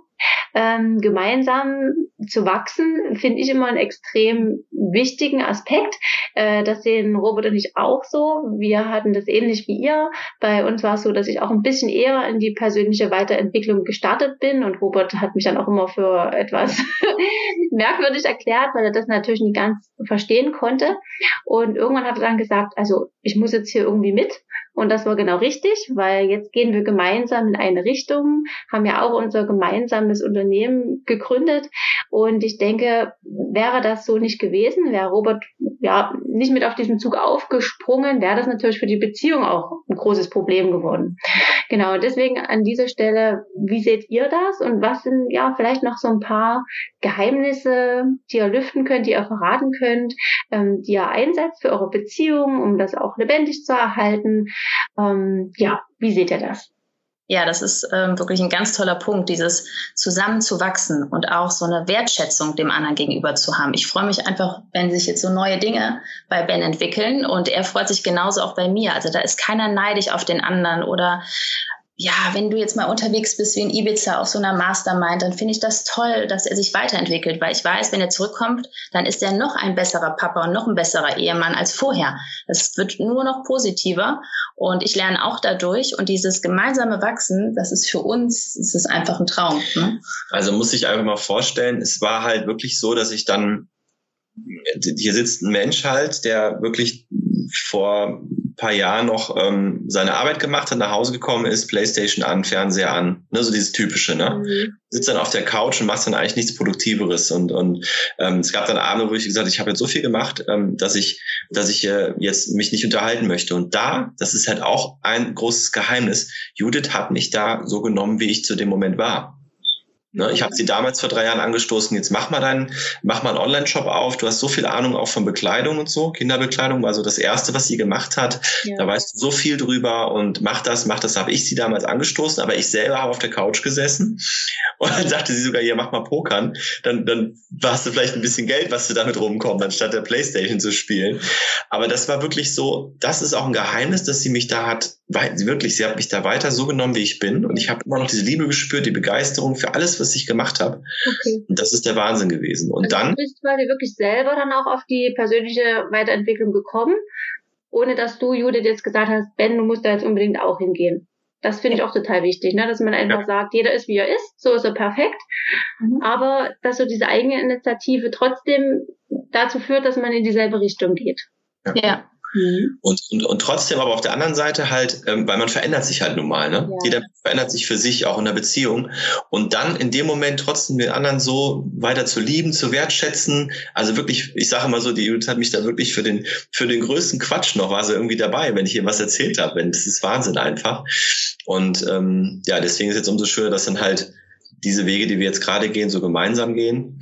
Ähm, gemeinsam zu wachsen, finde ich immer einen extrem wichtigen Aspekt. Äh, das sehen Robert und ich auch so. Wir hatten das ähnlich wie ihr. Bei uns war es so, dass ich auch ein bisschen eher in die persönliche Weiterentwicklung gestartet bin und Robert hat mich dann auch immer für etwas merkwürdig erklärt, weil er das natürlich nicht ganz verstehen konnte. Und irgendwann hat er dann gesagt, also ich muss jetzt hier irgendwie mit. Und das war genau richtig, weil jetzt gehen wir gemeinsam in eine Richtung, haben ja auch unser gemeinsames Unternehmen gegründet. Und ich denke, wäre das so nicht gewesen, wäre Robert ja nicht mit auf diesen Zug aufgesprungen, wäre das natürlich für die Beziehung auch ein großes Problem geworden. Genau, deswegen an dieser Stelle, wie seht ihr das und was sind ja vielleicht noch so ein paar Geheimnisse, die ihr lüften könnt, die ihr verraten könnt, ähm, die ihr einsetzt für eure Beziehung, um das auch lebendig zu erhalten? Ähm, ja, wie seht ihr das? Ja, das ist ähm, wirklich ein ganz toller Punkt, dieses zusammenzuwachsen und auch so eine Wertschätzung dem anderen gegenüber zu haben. Ich freue mich einfach, wenn sich jetzt so neue Dinge bei Ben entwickeln und er freut sich genauso auch bei mir. Also da ist keiner neidisch auf den anderen oder ja, wenn du jetzt mal unterwegs bist wie in Ibiza auf so einer Mastermind, dann finde ich das toll, dass er sich weiterentwickelt, weil ich weiß, wenn er zurückkommt, dann ist er noch ein besserer Papa und noch ein besserer Ehemann als vorher. Es wird nur noch positiver und ich lerne auch dadurch und dieses gemeinsame Wachsen, das ist für uns, das ist einfach ein Traum. Ne? Also muss ich einfach mal vorstellen, es war halt wirklich so, dass ich dann hier sitzt ein Mensch halt, der wirklich vor paar Jahren noch ähm, seine Arbeit gemacht hat, nach Hause gekommen ist, Playstation an, Fernseher an, ne, so dieses typische, ne? Mhm. Sitzt dann auf der Couch und macht dann eigentlich nichts Produktiveres und und ähm, es gab dann Abende, wo ich gesagt, ich habe jetzt so viel gemacht, ähm, dass ich dass ich äh, jetzt mich nicht unterhalten möchte und da, das ist halt auch ein großes Geheimnis. Judith hat mich da so genommen, wie ich zu dem Moment war. Ne, ich habe sie damals vor drei Jahren angestoßen, jetzt mach mal deinen, mach mal einen Online-Shop auf. Du hast so viel Ahnung auch von Bekleidung und so. Kinderbekleidung war so das Erste, was sie gemacht hat. Ja. Da weißt du so viel drüber und mach das, mach das, habe ich sie damals angestoßen, aber ich selber habe auf der Couch gesessen und dann sagte sie sogar, ja, mach mal Pokern. Dann, dann hast du vielleicht ein bisschen Geld, was du damit rumkommt, anstatt der Playstation zu spielen. Aber das war wirklich so, das ist auch ein Geheimnis, dass sie mich da hat, weil wirklich, sie hat mich da weiter so genommen, wie ich bin und ich habe immer noch diese Liebe gespürt, die Begeisterung für alles, was ich gemacht habe. Okay. Und das ist der Wahnsinn gewesen. Und also dann. Du bist quasi wirklich selber dann auch auf die persönliche Weiterentwicklung gekommen, ohne dass du, Judith, jetzt gesagt hast, Ben, du musst da jetzt unbedingt auch hingehen. Das finde ich auch total wichtig, ne? dass man einfach ja. sagt, jeder ist wie er ist, so ist er perfekt. Mhm. Aber dass so diese eigene Initiative trotzdem dazu führt, dass man in dieselbe Richtung geht. ja. ja. Mhm. Und, und, und trotzdem aber auf der anderen Seite halt, ähm, weil man verändert sich halt nun mal, ne? Ja. Jeder verändert sich für sich auch in der Beziehung. Und dann in dem Moment trotzdem den anderen so weiter zu lieben, zu wertschätzen. Also wirklich, ich sage immer so, die Judith hat mich da wirklich für den, für den größten Quatsch noch, war sie irgendwie dabei, wenn ich ihr was erzählt habe. Das ist Wahnsinn einfach. Und ähm, ja, deswegen ist jetzt umso schöner, dass dann halt diese Wege, die wir jetzt gerade gehen, so gemeinsam gehen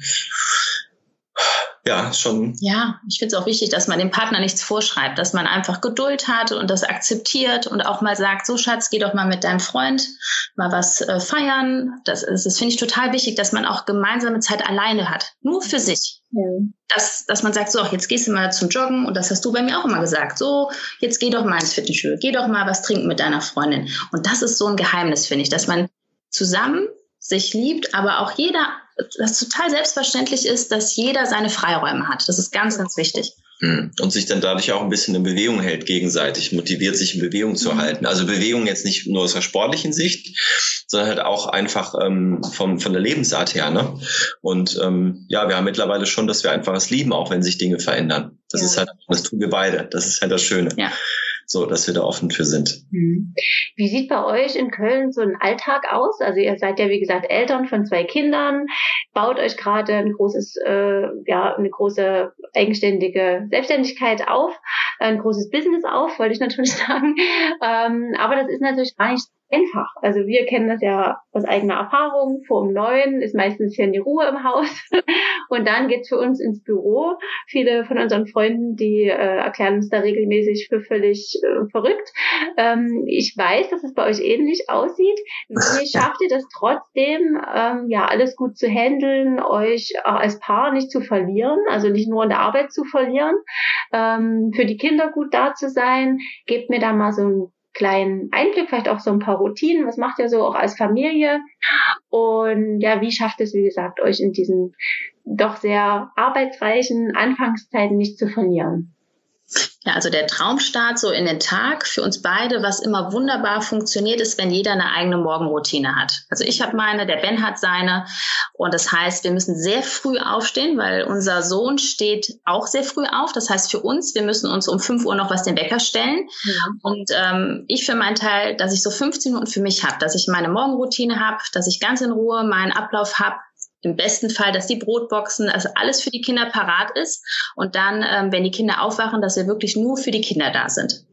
ja, schon. Ja, ich finde es auch wichtig, dass man dem Partner nichts vorschreibt, dass man einfach Geduld hat und das akzeptiert und auch mal sagt, so Schatz, geh doch mal mit deinem Freund mal was äh, feiern. Das, das, das finde ich total wichtig, dass man auch gemeinsame Zeit alleine hat, nur für sich. Ja. Dass, dass man sagt, so, jetzt gehst du mal zum Joggen und das hast du bei mir auch immer gesagt. So, jetzt geh doch mal ins Fitnessstudio, geh doch mal was trinken mit deiner Freundin. Und das ist so ein Geheimnis, finde ich, dass man zusammen sich liebt, aber auch jeder, das total selbstverständlich ist, dass jeder seine Freiräume hat. Das ist ganz, ganz wichtig. Hm. Und sich dann dadurch auch ein bisschen in Bewegung hält, gegenseitig motiviert, sich in Bewegung zu mhm. halten. Also Bewegung jetzt nicht nur aus der sportlichen Sicht, sondern halt auch einfach ähm, vom, von der Lebensart her. Ne? Und ähm, ja, wir haben mittlerweile schon, dass wir einfach es lieben, auch wenn sich Dinge verändern. Das ja. ist halt, das tun wir beide. Das ist halt das Schöne. Ja so dass wir da offen für sind. Mhm. Wie sieht bei euch in Köln so ein Alltag aus? Also ihr seid ja wie gesagt Eltern von zwei Kindern, baut euch gerade ein großes, äh, ja eine große eigenständige Selbstständigkeit auf, ein großes Business auf, wollte ich natürlich sagen. Ähm, aber das ist natürlich gar nicht einfach. Also wir kennen das ja aus eigener Erfahrung. Vor um neun ist meistens hier die Ruhe im Haus. Und dann geht's für uns ins Büro. Viele von unseren Freunden, die äh, erklären uns da regelmäßig für völlig äh, verrückt. Ähm, ich weiß, dass es bei euch ähnlich aussieht. Wie schafft ihr das trotzdem, ähm, ja, alles gut zu handeln, euch auch als Paar nicht zu verlieren, also nicht nur in der Arbeit zu verlieren, ähm, für die Kinder gut da zu sein? Gebt mir da mal so ein kleinen Einblick, vielleicht auch so ein paar Routinen. Was macht ihr so auch als Familie? Und ja, wie schafft es, wie gesagt, euch in diesen doch sehr arbeitsreichen Anfangszeiten nicht zu verlieren? Ja, also der Traumstart so in den Tag für uns beide, was immer wunderbar funktioniert, ist, wenn jeder eine eigene Morgenroutine hat. Also ich habe meine, der Ben hat seine und das heißt, wir müssen sehr früh aufstehen, weil unser Sohn steht auch sehr früh auf. Das heißt für uns, wir müssen uns um 5 Uhr noch was den Wecker stellen. Ja. Und ähm, ich für meinen Teil, dass ich so 15 Minuten für mich habe, dass ich meine Morgenroutine habe, dass ich ganz in Ruhe meinen Ablauf habe, im besten Fall, dass die Brotboxen, also alles für die Kinder parat ist. Und dann, ähm, wenn die Kinder aufwachen, dass wir wirklich nur für die Kinder da sind.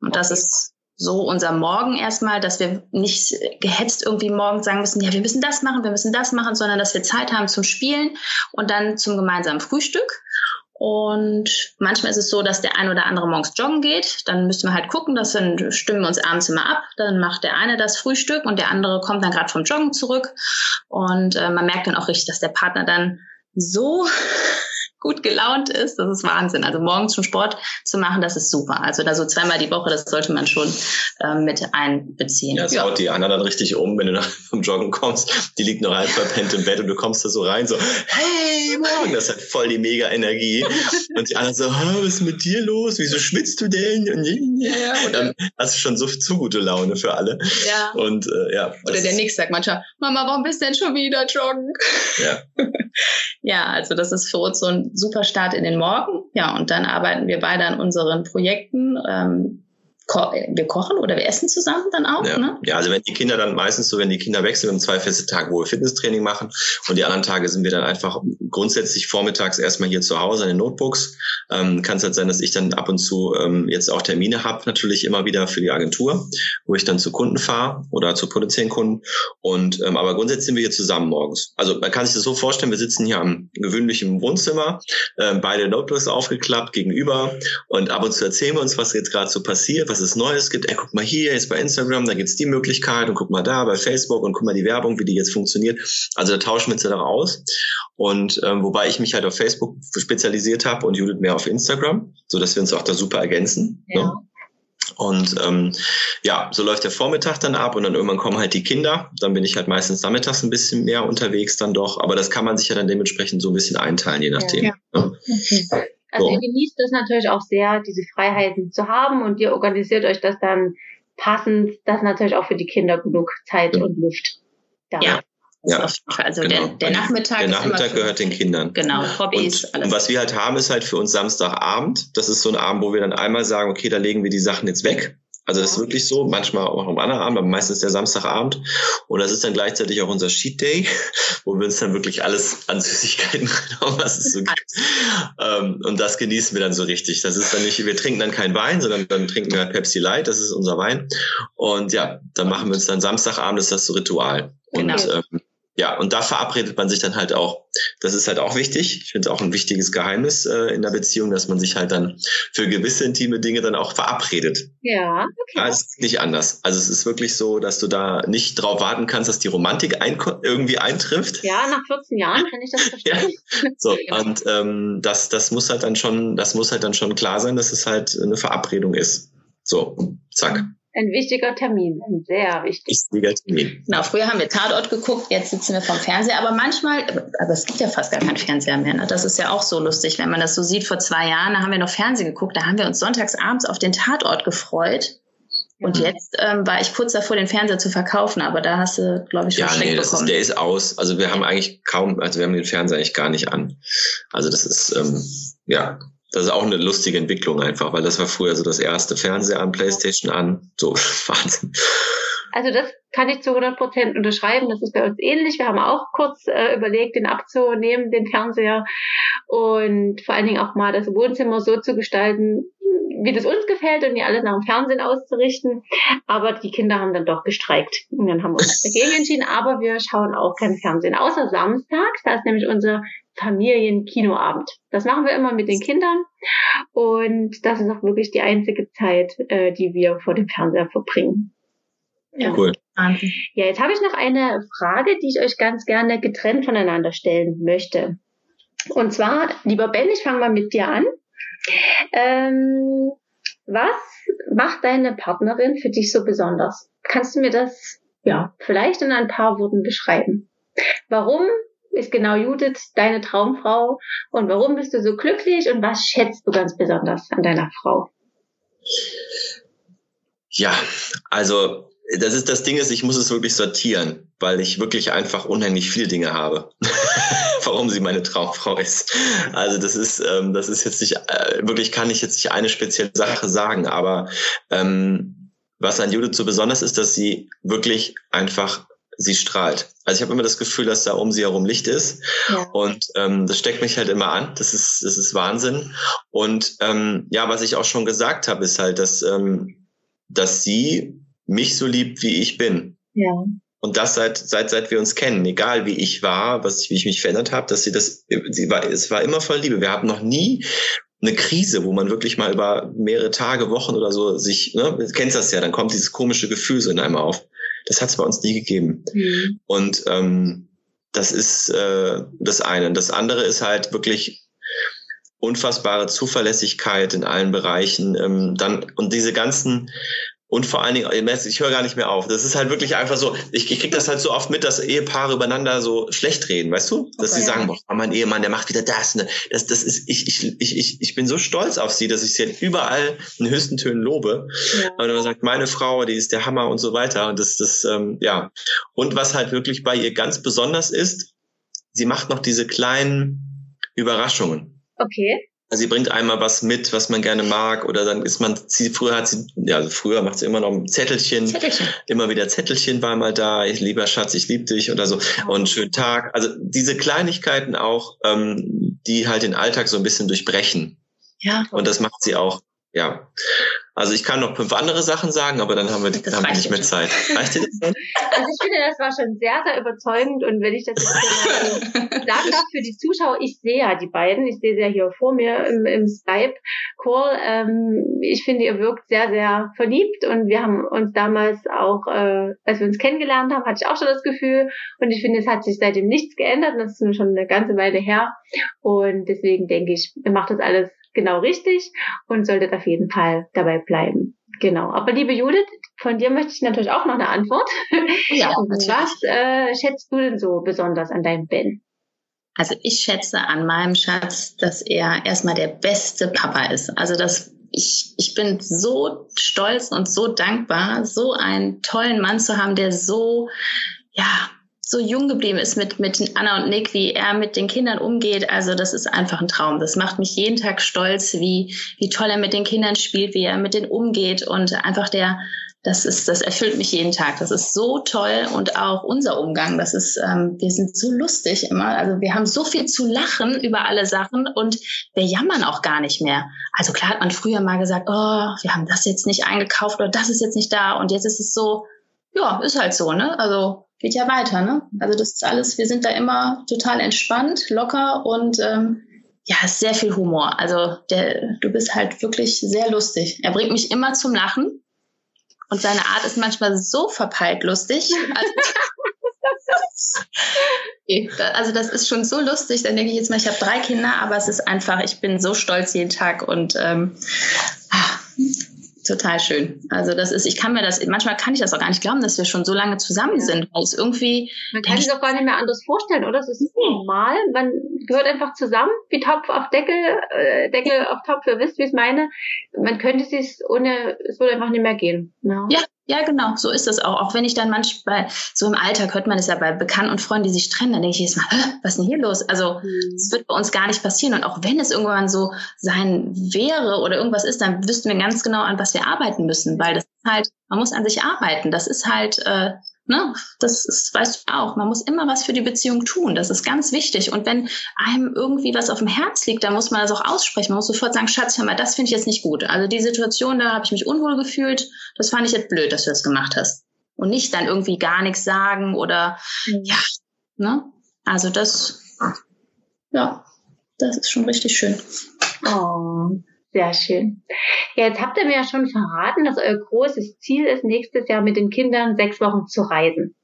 Und das ist so unser Morgen erstmal, dass wir nicht gehetzt irgendwie morgens sagen müssen, ja, wir müssen das machen, wir müssen das machen, sondern dass wir Zeit haben zum Spielen und dann zum gemeinsamen Frühstück. Und manchmal ist es so, dass der ein oder andere morgens joggen geht. Dann müssen wir halt gucken, dass dann stimmen wir uns abends immer ab. Dann macht der eine das Frühstück und der andere kommt dann gerade vom Joggen zurück. Und äh, man merkt dann auch richtig, dass der Partner dann so gut gelaunt ist, das ist Wahnsinn. Also morgens schon Sport zu machen, das ist super. Also da so zweimal die Woche, das sollte man schon äh, mit einbeziehen. Ja, das ja. haut die Anna dann richtig um, wenn du nach, vom Joggen kommst. Die liegt noch halb verpennt im Bett und du kommst da so rein, so, hey, morgen, das hat voll die mega Energie. Und die Anna so, was ist mit dir los? Wieso schwitzt du denn? Und, ja, und dann hast du schon so zu gute Laune für alle. Ja. Und äh, ja. Oder der Nick sagt manchmal, Mama, warum bist du denn schon wieder joggen? Ja. ja, also das ist für uns so ein super Start in den Morgen. Ja, und dann arbeiten wir beide an unseren Projekten. Ähm, ko wir kochen oder wir essen zusammen dann auch. Ja. Ne? ja, also wenn die Kinder dann meistens so, wenn die Kinder wechseln, wir haben zwei feste Tage, wo wir Fitnesstraining machen und die anderen Tage sind wir dann einfach grundsätzlich vormittags erstmal hier zu Hause an den Notebooks. Ähm, Kann es halt sein, dass ich dann ab und zu ähm, jetzt auch Termine habe, natürlich immer wieder für die Agentur, wo ich dann zu Kunden fahre oder zu potenziellen Kunden. Und ähm, aber grundsätzlich sind wir hier zusammen morgens. Also man kann sich das so vorstellen, wir sitzen hier am gewöhnlichen Wohnzimmer, äh, beide Notebooks aufgeklappt gegenüber und ab und zu erzählen wir uns, was jetzt gerade so passiert, was es Neues gibt. Ey, guck mal hier, jetzt bei Instagram, da gibt's die Möglichkeit und guck mal da bei Facebook und guck mal die Werbung, wie die jetzt funktioniert. Also da tauschen wir uns ja aus. Und ähm, wobei ich mich halt auf Facebook spezialisiert habe und Judith mehr auf Instagram, so dass wir uns auch da super ergänzen. Ja. Ne? Und ähm, ja, so läuft der Vormittag dann ab und dann irgendwann kommen halt die Kinder. Dann bin ich halt meistens nachmittags ein bisschen mehr unterwegs dann doch. Aber das kann man sich ja dann dementsprechend so ein bisschen einteilen, je nachdem. Ja, ja. Ne? Okay. Also so. ihr genießt das natürlich auch sehr, diese Freiheiten zu haben und ihr organisiert euch das dann passend, dass natürlich auch für die Kinder genug Zeit und Luft da ja. Ja, also genau. der, der Nachmittag, der Nachmittag gehört den Kindern. Genau, Hobbys, und, alles. Und was wir halt haben, ist halt für uns Samstagabend. Das ist so ein Abend, wo wir dann einmal sagen, okay, da legen wir die Sachen jetzt weg. Also das ist wirklich so, manchmal auch am anderen Abend, aber meistens der Samstagabend. Und das ist dann gleichzeitig auch unser Cheat Day, wo wir uns dann wirklich alles an Süßigkeiten haben, was es so gibt. Ähm, und das genießen wir dann so richtig. Das ist dann nicht, wir trinken dann keinen Wein, sondern dann trinken wir halt Pepsi Light, das ist unser Wein. Und ja, dann machen wir uns dann Samstagabend, ist das so Ritual. Genau. Und ähm, ja, und da verabredet man sich dann halt auch. Das ist halt auch wichtig. Ich finde es auch ein wichtiges Geheimnis äh, in der Beziehung, dass man sich halt dann für gewisse intime Dinge dann auch verabredet. Ja, okay. Ja, es ist nicht anders. Also es ist wirklich so, dass du da nicht drauf warten kannst, dass die Romantik ein irgendwie eintrifft. Ja, nach 14 Jahren kann ich das verstehen. ja. So, und ähm, das, das muss halt dann schon, das muss halt dann schon klar sein, dass es halt eine Verabredung ist. So, zack. Ein wichtiger Termin, ein sehr wichtiger Termin. Genau, früher haben wir Tatort geguckt, jetzt sitzen wir vom Fernseher, aber manchmal, aber es gibt ja fast gar keinen Fernseher mehr. Ne? Das ist ja auch so lustig, wenn man das so sieht. Vor zwei Jahren, da haben wir noch Fernsehen geguckt, da haben wir uns sonntags abends auf den Tatort gefreut. Und jetzt ähm, war ich kurz davor, den Fernseher zu verkaufen, aber da hast du, glaube ich, schon ja, nee, das bekommen. Ist, der ist aus. Also wir haben eigentlich kaum, also wir haben den Fernseher eigentlich gar nicht an. Also das ist, ähm, ja, das ist auch eine lustige Entwicklung einfach, weil das war früher so das erste Fernseher an, Playstation an. So, Wahnsinn. Also das kann ich zu 100 Prozent unterschreiben. Das ist bei uns ähnlich. Wir haben auch kurz äh, überlegt, den abzunehmen, den Fernseher. Und vor allen Dingen auch mal das Wohnzimmer so zu gestalten, wie das uns gefällt und nicht alles nach dem Fernsehen auszurichten. Aber die Kinder haben dann doch gestreikt. Und dann haben wir uns dagegen entschieden. Aber wir schauen auch kein Fernsehen, außer samstags. Da ist nämlich unser Familienkinoabend. Das machen wir immer mit den Kindern und das ist auch wirklich die einzige Zeit, äh, die wir vor dem Fernseher verbringen. Ja, cool. Ja, jetzt habe ich noch eine Frage, die ich euch ganz gerne getrennt voneinander stellen möchte. Und zwar, lieber Ben, ich fange mal mit dir an. Ähm, was macht deine Partnerin für dich so besonders? Kannst du mir das ja vielleicht in ein paar Worten beschreiben? Warum ist genau Judith deine Traumfrau und warum bist du so glücklich und was schätzt du ganz besonders an deiner Frau? Ja, also das ist das Ding ist, ich muss es wirklich sortieren, weil ich wirklich einfach unheimlich viele Dinge habe, warum sie meine Traumfrau ist. Also das ist, ähm, das ist jetzt nicht äh, wirklich kann ich jetzt nicht eine spezielle Sache sagen, aber ähm, was an Judith so besonders ist, dass sie wirklich einfach sie strahlt. Also ich habe immer das Gefühl, dass da um sie herum Licht ist. Ja. Und ähm, das steckt mich halt immer an. Das ist, das ist Wahnsinn. Und ähm, ja, was ich auch schon gesagt habe, ist halt, dass, ähm, dass sie mich so liebt, wie ich bin. Ja. Und das seit, seit, seit wir uns kennen, egal wie ich war, was ich, wie ich mich verändert habe, dass sie das, sie war, es war immer voll Liebe. Wir haben noch nie eine Krise, wo man wirklich mal über mehrere Tage, Wochen oder so sich, ne, du kennst das ja, dann kommt dieses komische Gefühl so in einem auf. Das hat es bei uns nie gegeben. Mhm. Und ähm, das ist äh, das eine. Das andere ist halt wirklich unfassbare Zuverlässigkeit in allen Bereichen. Ähm, dann und diese ganzen und vor allen Dingen, ich höre gar nicht mehr auf. Das ist halt wirklich einfach so, ich, ich kriege das halt so oft mit, dass Ehepaare übereinander so schlecht reden, weißt du? Dass okay, sie sagen, boah, mein Ehemann, der macht wieder das. Ne? Das, das ist, ich, ich, ich, ich bin so stolz auf sie, dass ich sie halt überall in höchsten Tönen lobe. Ja. Und man sagt, meine Frau, die ist der Hammer und so weiter. Und das, das, ähm, ja. Und was halt wirklich bei ihr ganz besonders ist, sie macht noch diese kleinen Überraschungen. Okay. Also sie bringt einmal was mit, was man gerne mag, oder dann ist man, sie, früher hat sie, ja, also früher macht sie immer noch ein Zettelchen, Zettelchen. immer wieder Zettelchen war mal da, ich lieber Schatz, ich liebe dich oder so oh. und schönen Tag. Also diese Kleinigkeiten auch, ähm, die halt den Alltag so ein bisschen durchbrechen. Ja. Und das macht sie auch, ja. Also ich kann noch fünf andere Sachen sagen, aber dann haben wir, haben wir nicht mehr Zeit. Reicht dir das dann? Also ich finde, das war schon sehr, sehr überzeugend und wenn ich das jetzt sagen darf für die Zuschauer, ich sehe ja die beiden, ich sehe sie ja hier vor mir im, im Skype-Call. Ähm, ich finde, ihr wirkt sehr, sehr verliebt und wir haben uns damals auch, äh, als wir uns kennengelernt haben, hatte ich auch schon das Gefühl und ich finde, es hat sich seitdem nichts geändert und das ist nun schon eine ganze Weile her und deswegen denke ich, ihr macht das alles genau richtig und solltet auf jeden Fall dabei bleiben. Genau. Aber liebe Judith, von dir möchte ich natürlich auch noch eine Antwort. Ja, Was äh, schätzt du denn so besonders an deinem Ben? Also ich schätze an meinem Schatz, dass er erstmal der beste Papa ist. Also das ich, ich bin so stolz und so dankbar, so einen tollen Mann zu haben, der so, ja, so jung geblieben ist mit, mit Anna und Nick, wie er mit den Kindern umgeht. Also das ist einfach ein Traum. Das macht mich jeden Tag stolz, wie, wie toll er mit den Kindern spielt, wie er mit denen umgeht und einfach der, das ist, das erfüllt mich jeden Tag. Das ist so toll und auch unser Umgang. Das ist, ähm, wir sind so lustig immer. Also wir haben so viel zu lachen über alle Sachen und wir jammern auch gar nicht mehr. Also klar hat man früher mal gesagt, oh, wir haben das jetzt nicht eingekauft oder das ist jetzt nicht da und jetzt ist es so, ja, ist halt so, ne? Also geht ja weiter, ne? Also das ist alles, wir sind da immer total entspannt, locker und ähm, ja, sehr viel Humor. Also der, du bist halt wirklich sehr lustig. Er bringt mich immer zum Lachen und seine Art ist manchmal so verpeilt lustig. Also, also das ist schon so lustig. Dann denke ich jetzt mal, ich habe drei Kinder, aber es ist einfach, ich bin so stolz jeden Tag und ähm, ah, total schön. Also das ist, ich kann mir das, manchmal kann ich das auch gar nicht glauben, dass wir schon so lange zusammen sind, weil es irgendwie. Man kann sich auch gar nicht mehr anders vorstellen, oder? Das ist normal. Man gehört einfach zusammen, wie Topf auf Deckel, äh, Deckel auf Topf, ihr wisst, wie ich es meine. Man könnte es ohne, es würde einfach nicht mehr gehen. Ja. ja, ja, genau, so ist es auch. Auch wenn ich dann manchmal, so im Alltag hört man es ja bei Bekannten und Freunden, die sich trennen, dann denke ich jedes Mal, was ist denn hier los? Also, es mhm. wird bei uns gar nicht passieren. Und auch wenn es irgendwann so sein wäre oder irgendwas ist, dann wüssten wir ganz genau, an was wir arbeiten müssen, weil das ist halt, man muss an sich arbeiten. Das ist halt, äh, Ne? Das ist, weißt du auch, man muss immer was für die Beziehung tun. Das ist ganz wichtig. Und wenn einem irgendwie was auf dem Herz liegt, dann muss man das auch aussprechen. Man muss sofort sagen, Schatz, hör mal, das finde ich jetzt nicht gut. Also die Situation, da habe ich mich unwohl gefühlt. Das fand ich jetzt blöd, dass du das gemacht hast. Und nicht dann irgendwie gar nichts sagen oder mhm. ja, ne? Also das, ja, das ist schon richtig schön. Oh. Sehr schön. Ja, jetzt habt ihr mir ja schon verraten, dass euer großes Ziel ist, nächstes Jahr mit den Kindern sechs Wochen zu reisen.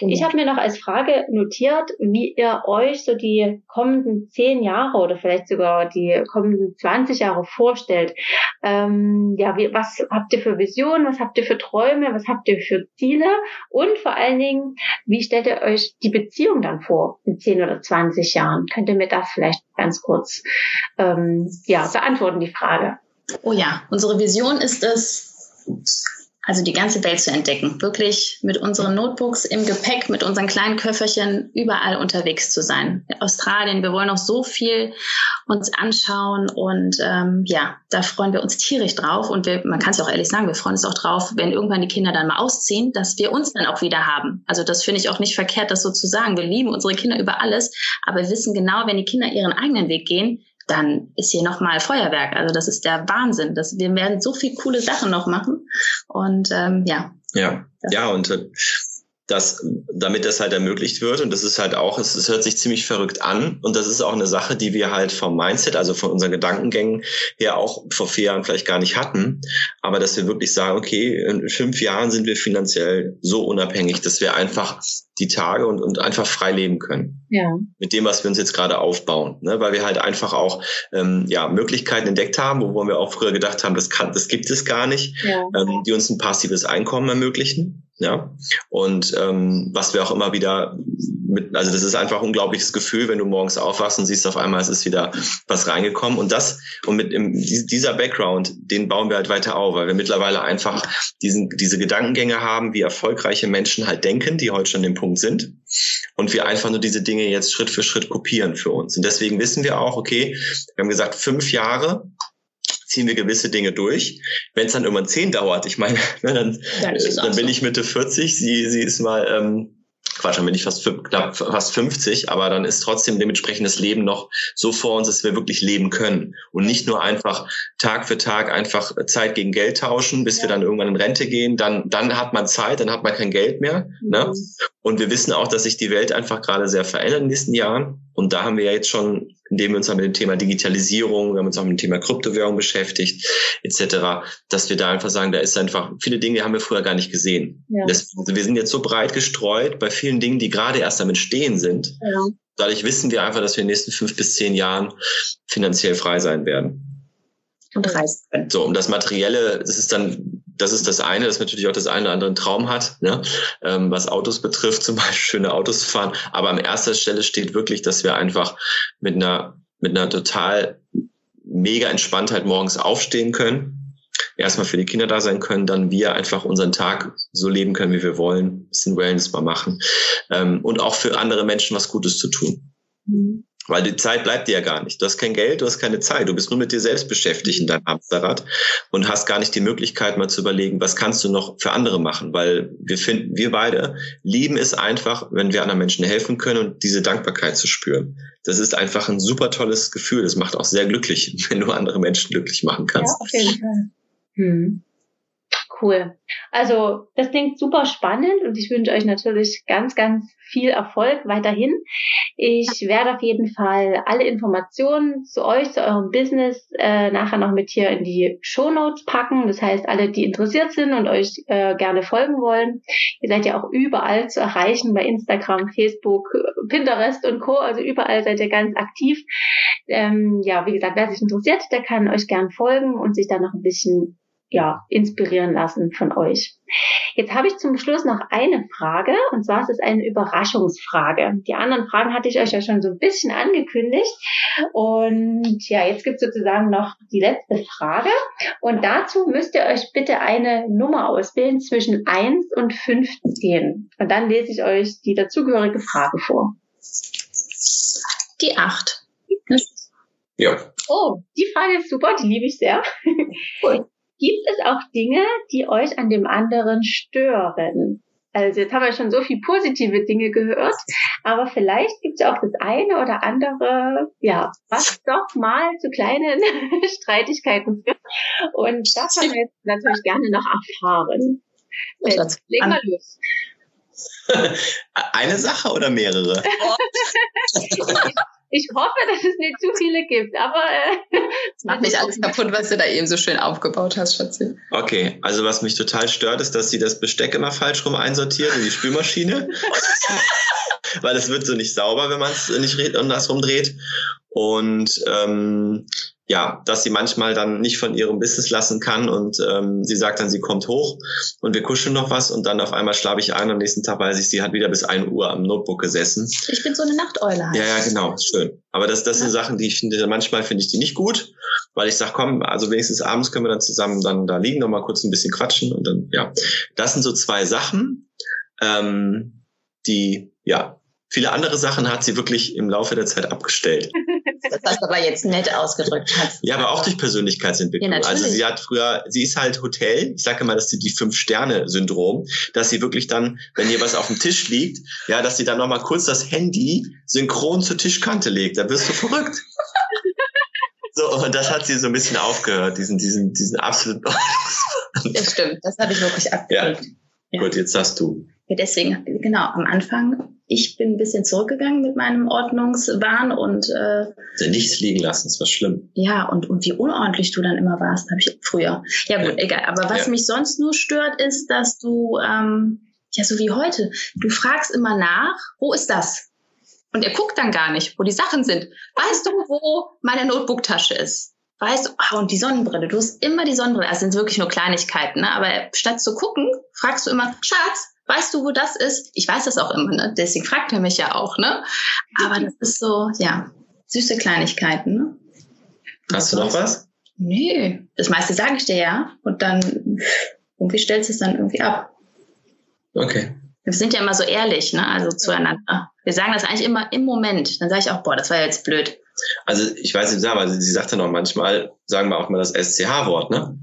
Ich habe mir noch als Frage notiert, wie ihr euch so die kommenden zehn Jahre oder vielleicht sogar die kommenden 20 Jahre vorstellt. Ähm, ja, wie, was habt ihr für Visionen, was habt ihr für Träume, was habt ihr für Ziele und vor allen Dingen, wie stellt ihr euch die Beziehung dann vor in 10 oder 20 Jahren? Könnt ihr mir das vielleicht ganz kurz ähm, ja, beantworten, die Frage? Oh ja, unsere Vision ist es, also die ganze Welt zu entdecken. Wirklich mit unseren Notebooks im Gepäck, mit unseren kleinen Köfferchen überall unterwegs zu sein. In Australien, wir wollen noch so viel uns anschauen und ähm, ja, da freuen wir uns tierisch drauf. Und wir, man kann es auch ehrlich sagen, wir freuen uns auch drauf, wenn irgendwann die Kinder dann mal ausziehen, dass wir uns dann auch wieder haben. Also das finde ich auch nicht verkehrt, das so zu sagen. Wir lieben unsere Kinder über alles, aber wir wissen genau, wenn die Kinder ihren eigenen Weg gehen, dann ist hier nochmal Feuerwerk. Also das ist der Wahnsinn. Das, wir werden so viel coole Sachen noch machen. Und ähm, ja. Ja, ja, und äh, das, damit das halt ermöglicht wird. Und das ist halt auch, es, es hört sich ziemlich verrückt an. Und das ist auch eine Sache, die wir halt vom Mindset, also von unseren Gedankengängen her auch vor vier Jahren vielleicht gar nicht hatten. Aber dass wir wirklich sagen, okay, in fünf Jahren sind wir finanziell so unabhängig, dass wir einfach die Tage und, und einfach frei leben können. Ja. Mit dem, was wir uns jetzt gerade aufbauen. Ne? Weil wir halt einfach auch ähm, ja, Möglichkeiten entdeckt haben, wo wir auch früher gedacht haben, das, kann, das gibt es gar nicht, ja. ähm, die uns ein passives Einkommen ermöglichen. Ja. Und ähm, was wir auch immer wieder mit, also das ist einfach ein unglaubliches Gefühl, wenn du morgens aufwachst und siehst auf einmal, es ist wieder was reingekommen. Und das, und mit im, dieser Background, den bauen wir halt weiter auf, weil wir mittlerweile einfach diesen, diese Gedankengänge haben, wie erfolgreiche Menschen halt denken, die heute schon an dem Punkt sind. Und wir einfach nur diese Dinge jetzt Schritt für Schritt kopieren für uns. Und deswegen wissen wir auch, okay, wir haben gesagt, fünf Jahre ziehen wir gewisse Dinge durch. Wenn es dann irgendwann zehn dauert, ich meine, ne, dann, ja, dann bin so. ich Mitte 40, sie, sie ist mal ähm, Quatsch, dann bin ich fast knapp fast 50, aber dann ist trotzdem dementsprechend das Leben noch so vor uns, dass wir wirklich leben können und nicht nur einfach Tag für Tag einfach Zeit gegen Geld tauschen, bis ja. wir dann irgendwann in Rente gehen. Dann dann hat man Zeit, dann hat man kein Geld mehr. Ne? Mhm. Ne? Und wir wissen auch, dass sich die Welt einfach gerade sehr verändert in den nächsten Jahren. Und da haben wir ja jetzt schon, indem wir uns auch mit dem Thema Digitalisierung, wir haben uns auch mit dem Thema Kryptowährung beschäftigt, etc., dass wir da einfach sagen, da ist einfach, viele Dinge haben wir früher gar nicht gesehen. Ja. Das, wir sind jetzt so breit gestreut bei vielen Dingen, die gerade erst damit stehen sind. Ja. Dadurch wissen wir einfach, dass wir in den nächsten fünf bis zehn Jahren finanziell frei sein werden und reisen können. So, und das Materielle, das ist dann, das ist das eine, das natürlich auch das eine oder andere einen Traum hat, ne? ähm, was Autos betrifft, zum Beispiel schöne Autos fahren. Aber an erster Stelle steht wirklich, dass wir einfach mit einer, mit einer total mega entspannt halt morgens aufstehen können erstmal für die Kinder da sein können, dann wir einfach unseren Tag so leben können, wie wir wollen, ein bisschen Wellness mal machen ähm, und auch für andere Menschen was Gutes zu tun. Mhm. Weil die Zeit bleibt dir ja gar nicht. Du hast kein Geld, du hast keine Zeit. Du bist nur mit dir selbst beschäftigt in deinem Hamsterrad und hast gar nicht die Möglichkeit, mal zu überlegen, was kannst du noch für andere machen? Weil wir finden, wir beide lieben es einfach, wenn wir anderen Menschen helfen können und diese Dankbarkeit zu spüren. Das ist einfach ein super tolles Gefühl. Das macht auch sehr glücklich, wenn du andere Menschen glücklich machen kannst. Ja, auf jeden Fall. Hm. Cool. Also das klingt super spannend und ich wünsche euch natürlich ganz, ganz viel Erfolg weiterhin. Ich werde auf jeden Fall alle Informationen zu euch, zu eurem Business äh, nachher noch mit hier in die Show Notes packen. Das heißt, alle, die interessiert sind und euch äh, gerne folgen wollen, ihr seid ja auch überall zu erreichen bei Instagram, Facebook, Pinterest und Co. Also überall seid ihr ganz aktiv. Ähm, ja, wie gesagt, wer sich interessiert, der kann euch gern folgen und sich dann noch ein bisschen ja, inspirieren lassen von euch. Jetzt habe ich zum Schluss noch eine Frage und zwar ist es eine Überraschungsfrage. Die anderen Fragen hatte ich euch ja schon so ein bisschen angekündigt und ja, jetzt gibt es sozusagen noch die letzte Frage und dazu müsst ihr euch bitte eine Nummer auswählen zwischen 1 und 15 und dann lese ich euch die dazugehörige Frage vor. Die 8. Ja. Oh, die Frage ist super, die liebe ich sehr. Cool. Gibt es auch Dinge, die euch an dem anderen stören? Also jetzt haben wir schon so viel positive Dinge gehört, aber vielleicht gibt es auch das eine oder andere, ja, was doch mal zu kleinen Streitigkeiten führt. Und das haben wir jetzt natürlich gerne noch erfahren. Leg mal los. Eine Sache oder mehrere? Ich hoffe, dass es nicht zu viele gibt, aber äh, das macht nicht alles kaputt, was du da eben so schön aufgebaut hast, Schatzi. Okay, also was mich total stört, ist, dass sie das Besteck immer falsch rum einsortiert in die Spülmaschine. Weil es wird so nicht sauber, wenn man es nicht andersrum dreht. Und ähm, ja, dass sie manchmal dann nicht von ihrem Business lassen kann und ähm, sie sagt dann, sie kommt hoch und wir kuscheln noch was und dann auf einmal schlafe ich ein und am nächsten Tag weiß ich, sie hat wieder bis ein Uhr am Notebook gesessen. Ich bin so eine Nachteule. Halt. Ja, ja, genau, schön. Aber das, das ja. sind Sachen, die ich finde, manchmal finde ich die nicht gut, weil ich sage, komm, also wenigstens abends können wir dann zusammen dann da liegen, noch mal kurz ein bisschen quatschen und dann, ja. Das sind so zwei Sachen, ähm, die, ja, viele andere Sachen hat sie wirklich im Laufe der Zeit abgestellt. Das hast du aber jetzt nett ausgedrückt. Hast. Ja, aber auch durch Persönlichkeitsentwicklung. Ja, also sie hat früher, sie ist halt Hotel, ich sage mal, dass sie die Fünf-Sterne-Syndrom, dass sie wirklich dann, wenn hier was auf dem Tisch liegt, ja, dass sie dann nochmal kurz das Handy synchron zur Tischkante legt. Da wirst du verrückt. So, und das hat sie so ein bisschen aufgehört, diesen, diesen, diesen absoluten. das stimmt, das habe ich wirklich abgelegt. Ja. ja. Gut, jetzt sagst du. Ja, deswegen, genau, am Anfang ich bin ein bisschen zurückgegangen mit meinem Ordnungswahn und äh, also nichts liegen lassen, das war schlimm. Ja, und, und wie unordentlich du dann immer warst, habe ich früher. Ja gut, ja. egal. Aber was ja. mich sonst nur stört, ist, dass du, ähm, ja so wie heute, du fragst immer nach, wo ist das? Und er guckt dann gar nicht, wo die Sachen sind. Weißt du, wo meine Notebooktasche ist? Weißt du, ah, und die Sonnenbrille, du hast immer die Sonnenbrille. Das sind wirklich nur Kleinigkeiten, ne? Aber statt zu gucken, fragst du immer, Schatz, weißt du, wo das ist? Ich weiß das auch immer, ne? Deswegen fragt er mich ja auch, ne? Aber das ist so, ja, süße Kleinigkeiten, ne? Hast du noch was? Nee, das meiste sage ich dir ja. Und dann irgendwie stellst du es dann irgendwie ab. Okay. Wir sind ja immer so ehrlich, ne? Also zueinander. Wir sagen das eigentlich immer im Moment. Dann sage ich auch, boah, das war jetzt blöd. Also ich weiß nicht, aber sie sagt ja noch manchmal, sagen wir auch mal das SCH-Wort, ne?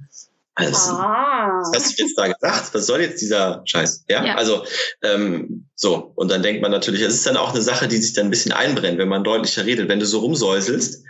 Also, ah. Was hast du jetzt da gedacht? Was soll jetzt dieser Scheiß? Ja, ja. also ähm, so. Und dann denkt man natürlich, es ist dann auch eine Sache, die sich dann ein bisschen einbrennt, wenn man deutlicher redet. Wenn du so rumsäuselst,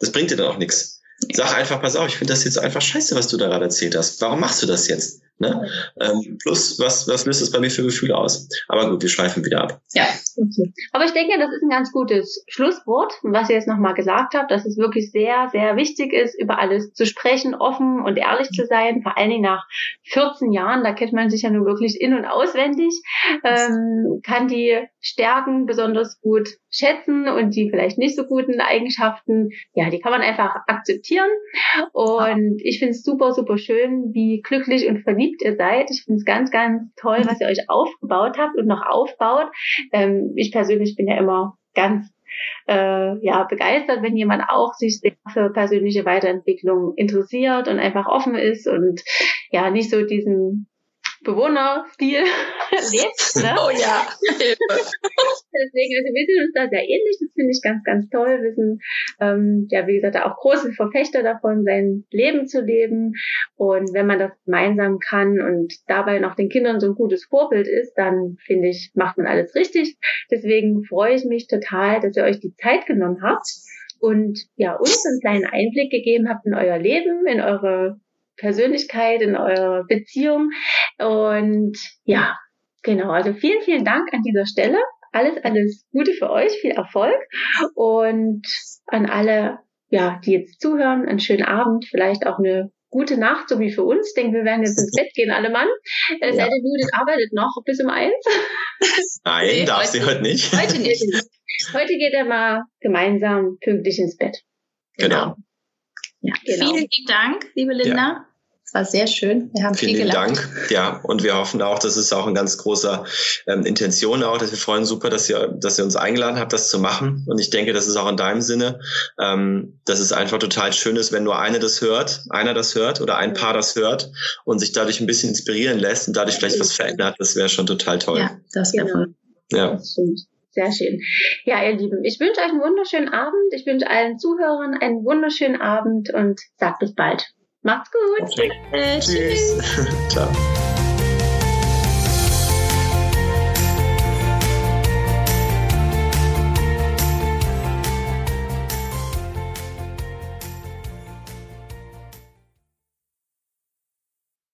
das bringt dir dann auch nichts. Sag einfach, pass auf, ich finde das jetzt einfach scheiße, was du da gerade erzählt hast. Warum machst du das jetzt? Ne? Ähm, plus, was, was löst es bei mir für Gefühle aus? Aber gut, wir schweifen wieder ab. Ja, okay. Aber ich denke, das ist ein ganz gutes Schlusswort, was ihr jetzt nochmal gesagt habt, dass es wirklich sehr, sehr wichtig ist, über alles zu sprechen, offen und ehrlich zu sein. Vor allen Dingen nach 14 Jahren, da kennt man sich ja nun wirklich in- und auswendig, ähm, kann die Stärken besonders gut schätzen und die vielleicht nicht so guten Eigenschaften, ja, die kann man einfach akzeptieren. Und ich finde es super, super schön, wie glücklich und verliebt ihr seid. Ich finde es ganz, ganz toll, was ihr euch aufgebaut habt und noch aufbaut. Ähm, ich persönlich bin ja immer ganz äh, ja, begeistert, wenn jemand auch sich für persönliche Weiterentwicklung interessiert und einfach offen ist und ja, nicht so diesen Bewohnerstil lebt. Ne? Oh ja. Deswegen, also wir sind uns da sehr ähnlich. Das finde ich ganz, ganz toll. Wir sind, ähm, ja, wie gesagt, auch große Verfechter davon, sein Leben zu leben. Und wenn man das gemeinsam kann und dabei noch den Kindern so ein gutes Vorbild ist, dann finde ich, macht man alles richtig. Deswegen freue ich mich total, dass ihr euch die Zeit genommen habt und ja, uns einen kleinen Einblick gegeben habt in euer Leben, in eure Persönlichkeit, in eurer Beziehung. Und ja, genau. Also vielen, vielen Dank an dieser Stelle. Alles, alles Gute für euch, viel Erfolg und an alle, ja, die jetzt zuhören, einen schönen Abend, vielleicht auch eine gute Nacht, so wie für uns. Ich denke, wir werden jetzt ins Bett gehen, alle Mann. Äh, ja. Seite Judith arbeitet noch bis um eins. Nein, nee, darf heute, sie heute nicht. Heute nicht. Heute geht er mal gemeinsam pünktlich ins Bett. Genau. genau. Ja, genau. Vielen Dank, liebe Linda. Ja. Es war sehr schön. Wir haben Vielen viel gelernt. Dank. Ja, und wir hoffen auch, das ist auch ein ganz großer ähm, Intention auch, dass wir freuen super, dass ihr, dass ihr uns eingeladen habt, das zu machen. Und ich denke, das ist auch in deinem Sinne, ähm, dass es einfach total schön ist, wenn nur eine das hört, einer das hört oder ein Paar das hört und sich dadurch ein bisschen inspirieren lässt und dadurch vielleicht was verändert. Das wäre schon total toll. Ja, das wäre genau. Ja. Sehr schön. Ja, ihr Lieben, ich wünsche euch einen wunderschönen Abend. Ich wünsche allen Zuhörern einen wunderschönen Abend und sagt bis bald. Macht's gut. Okay. Tschüss. Ciao.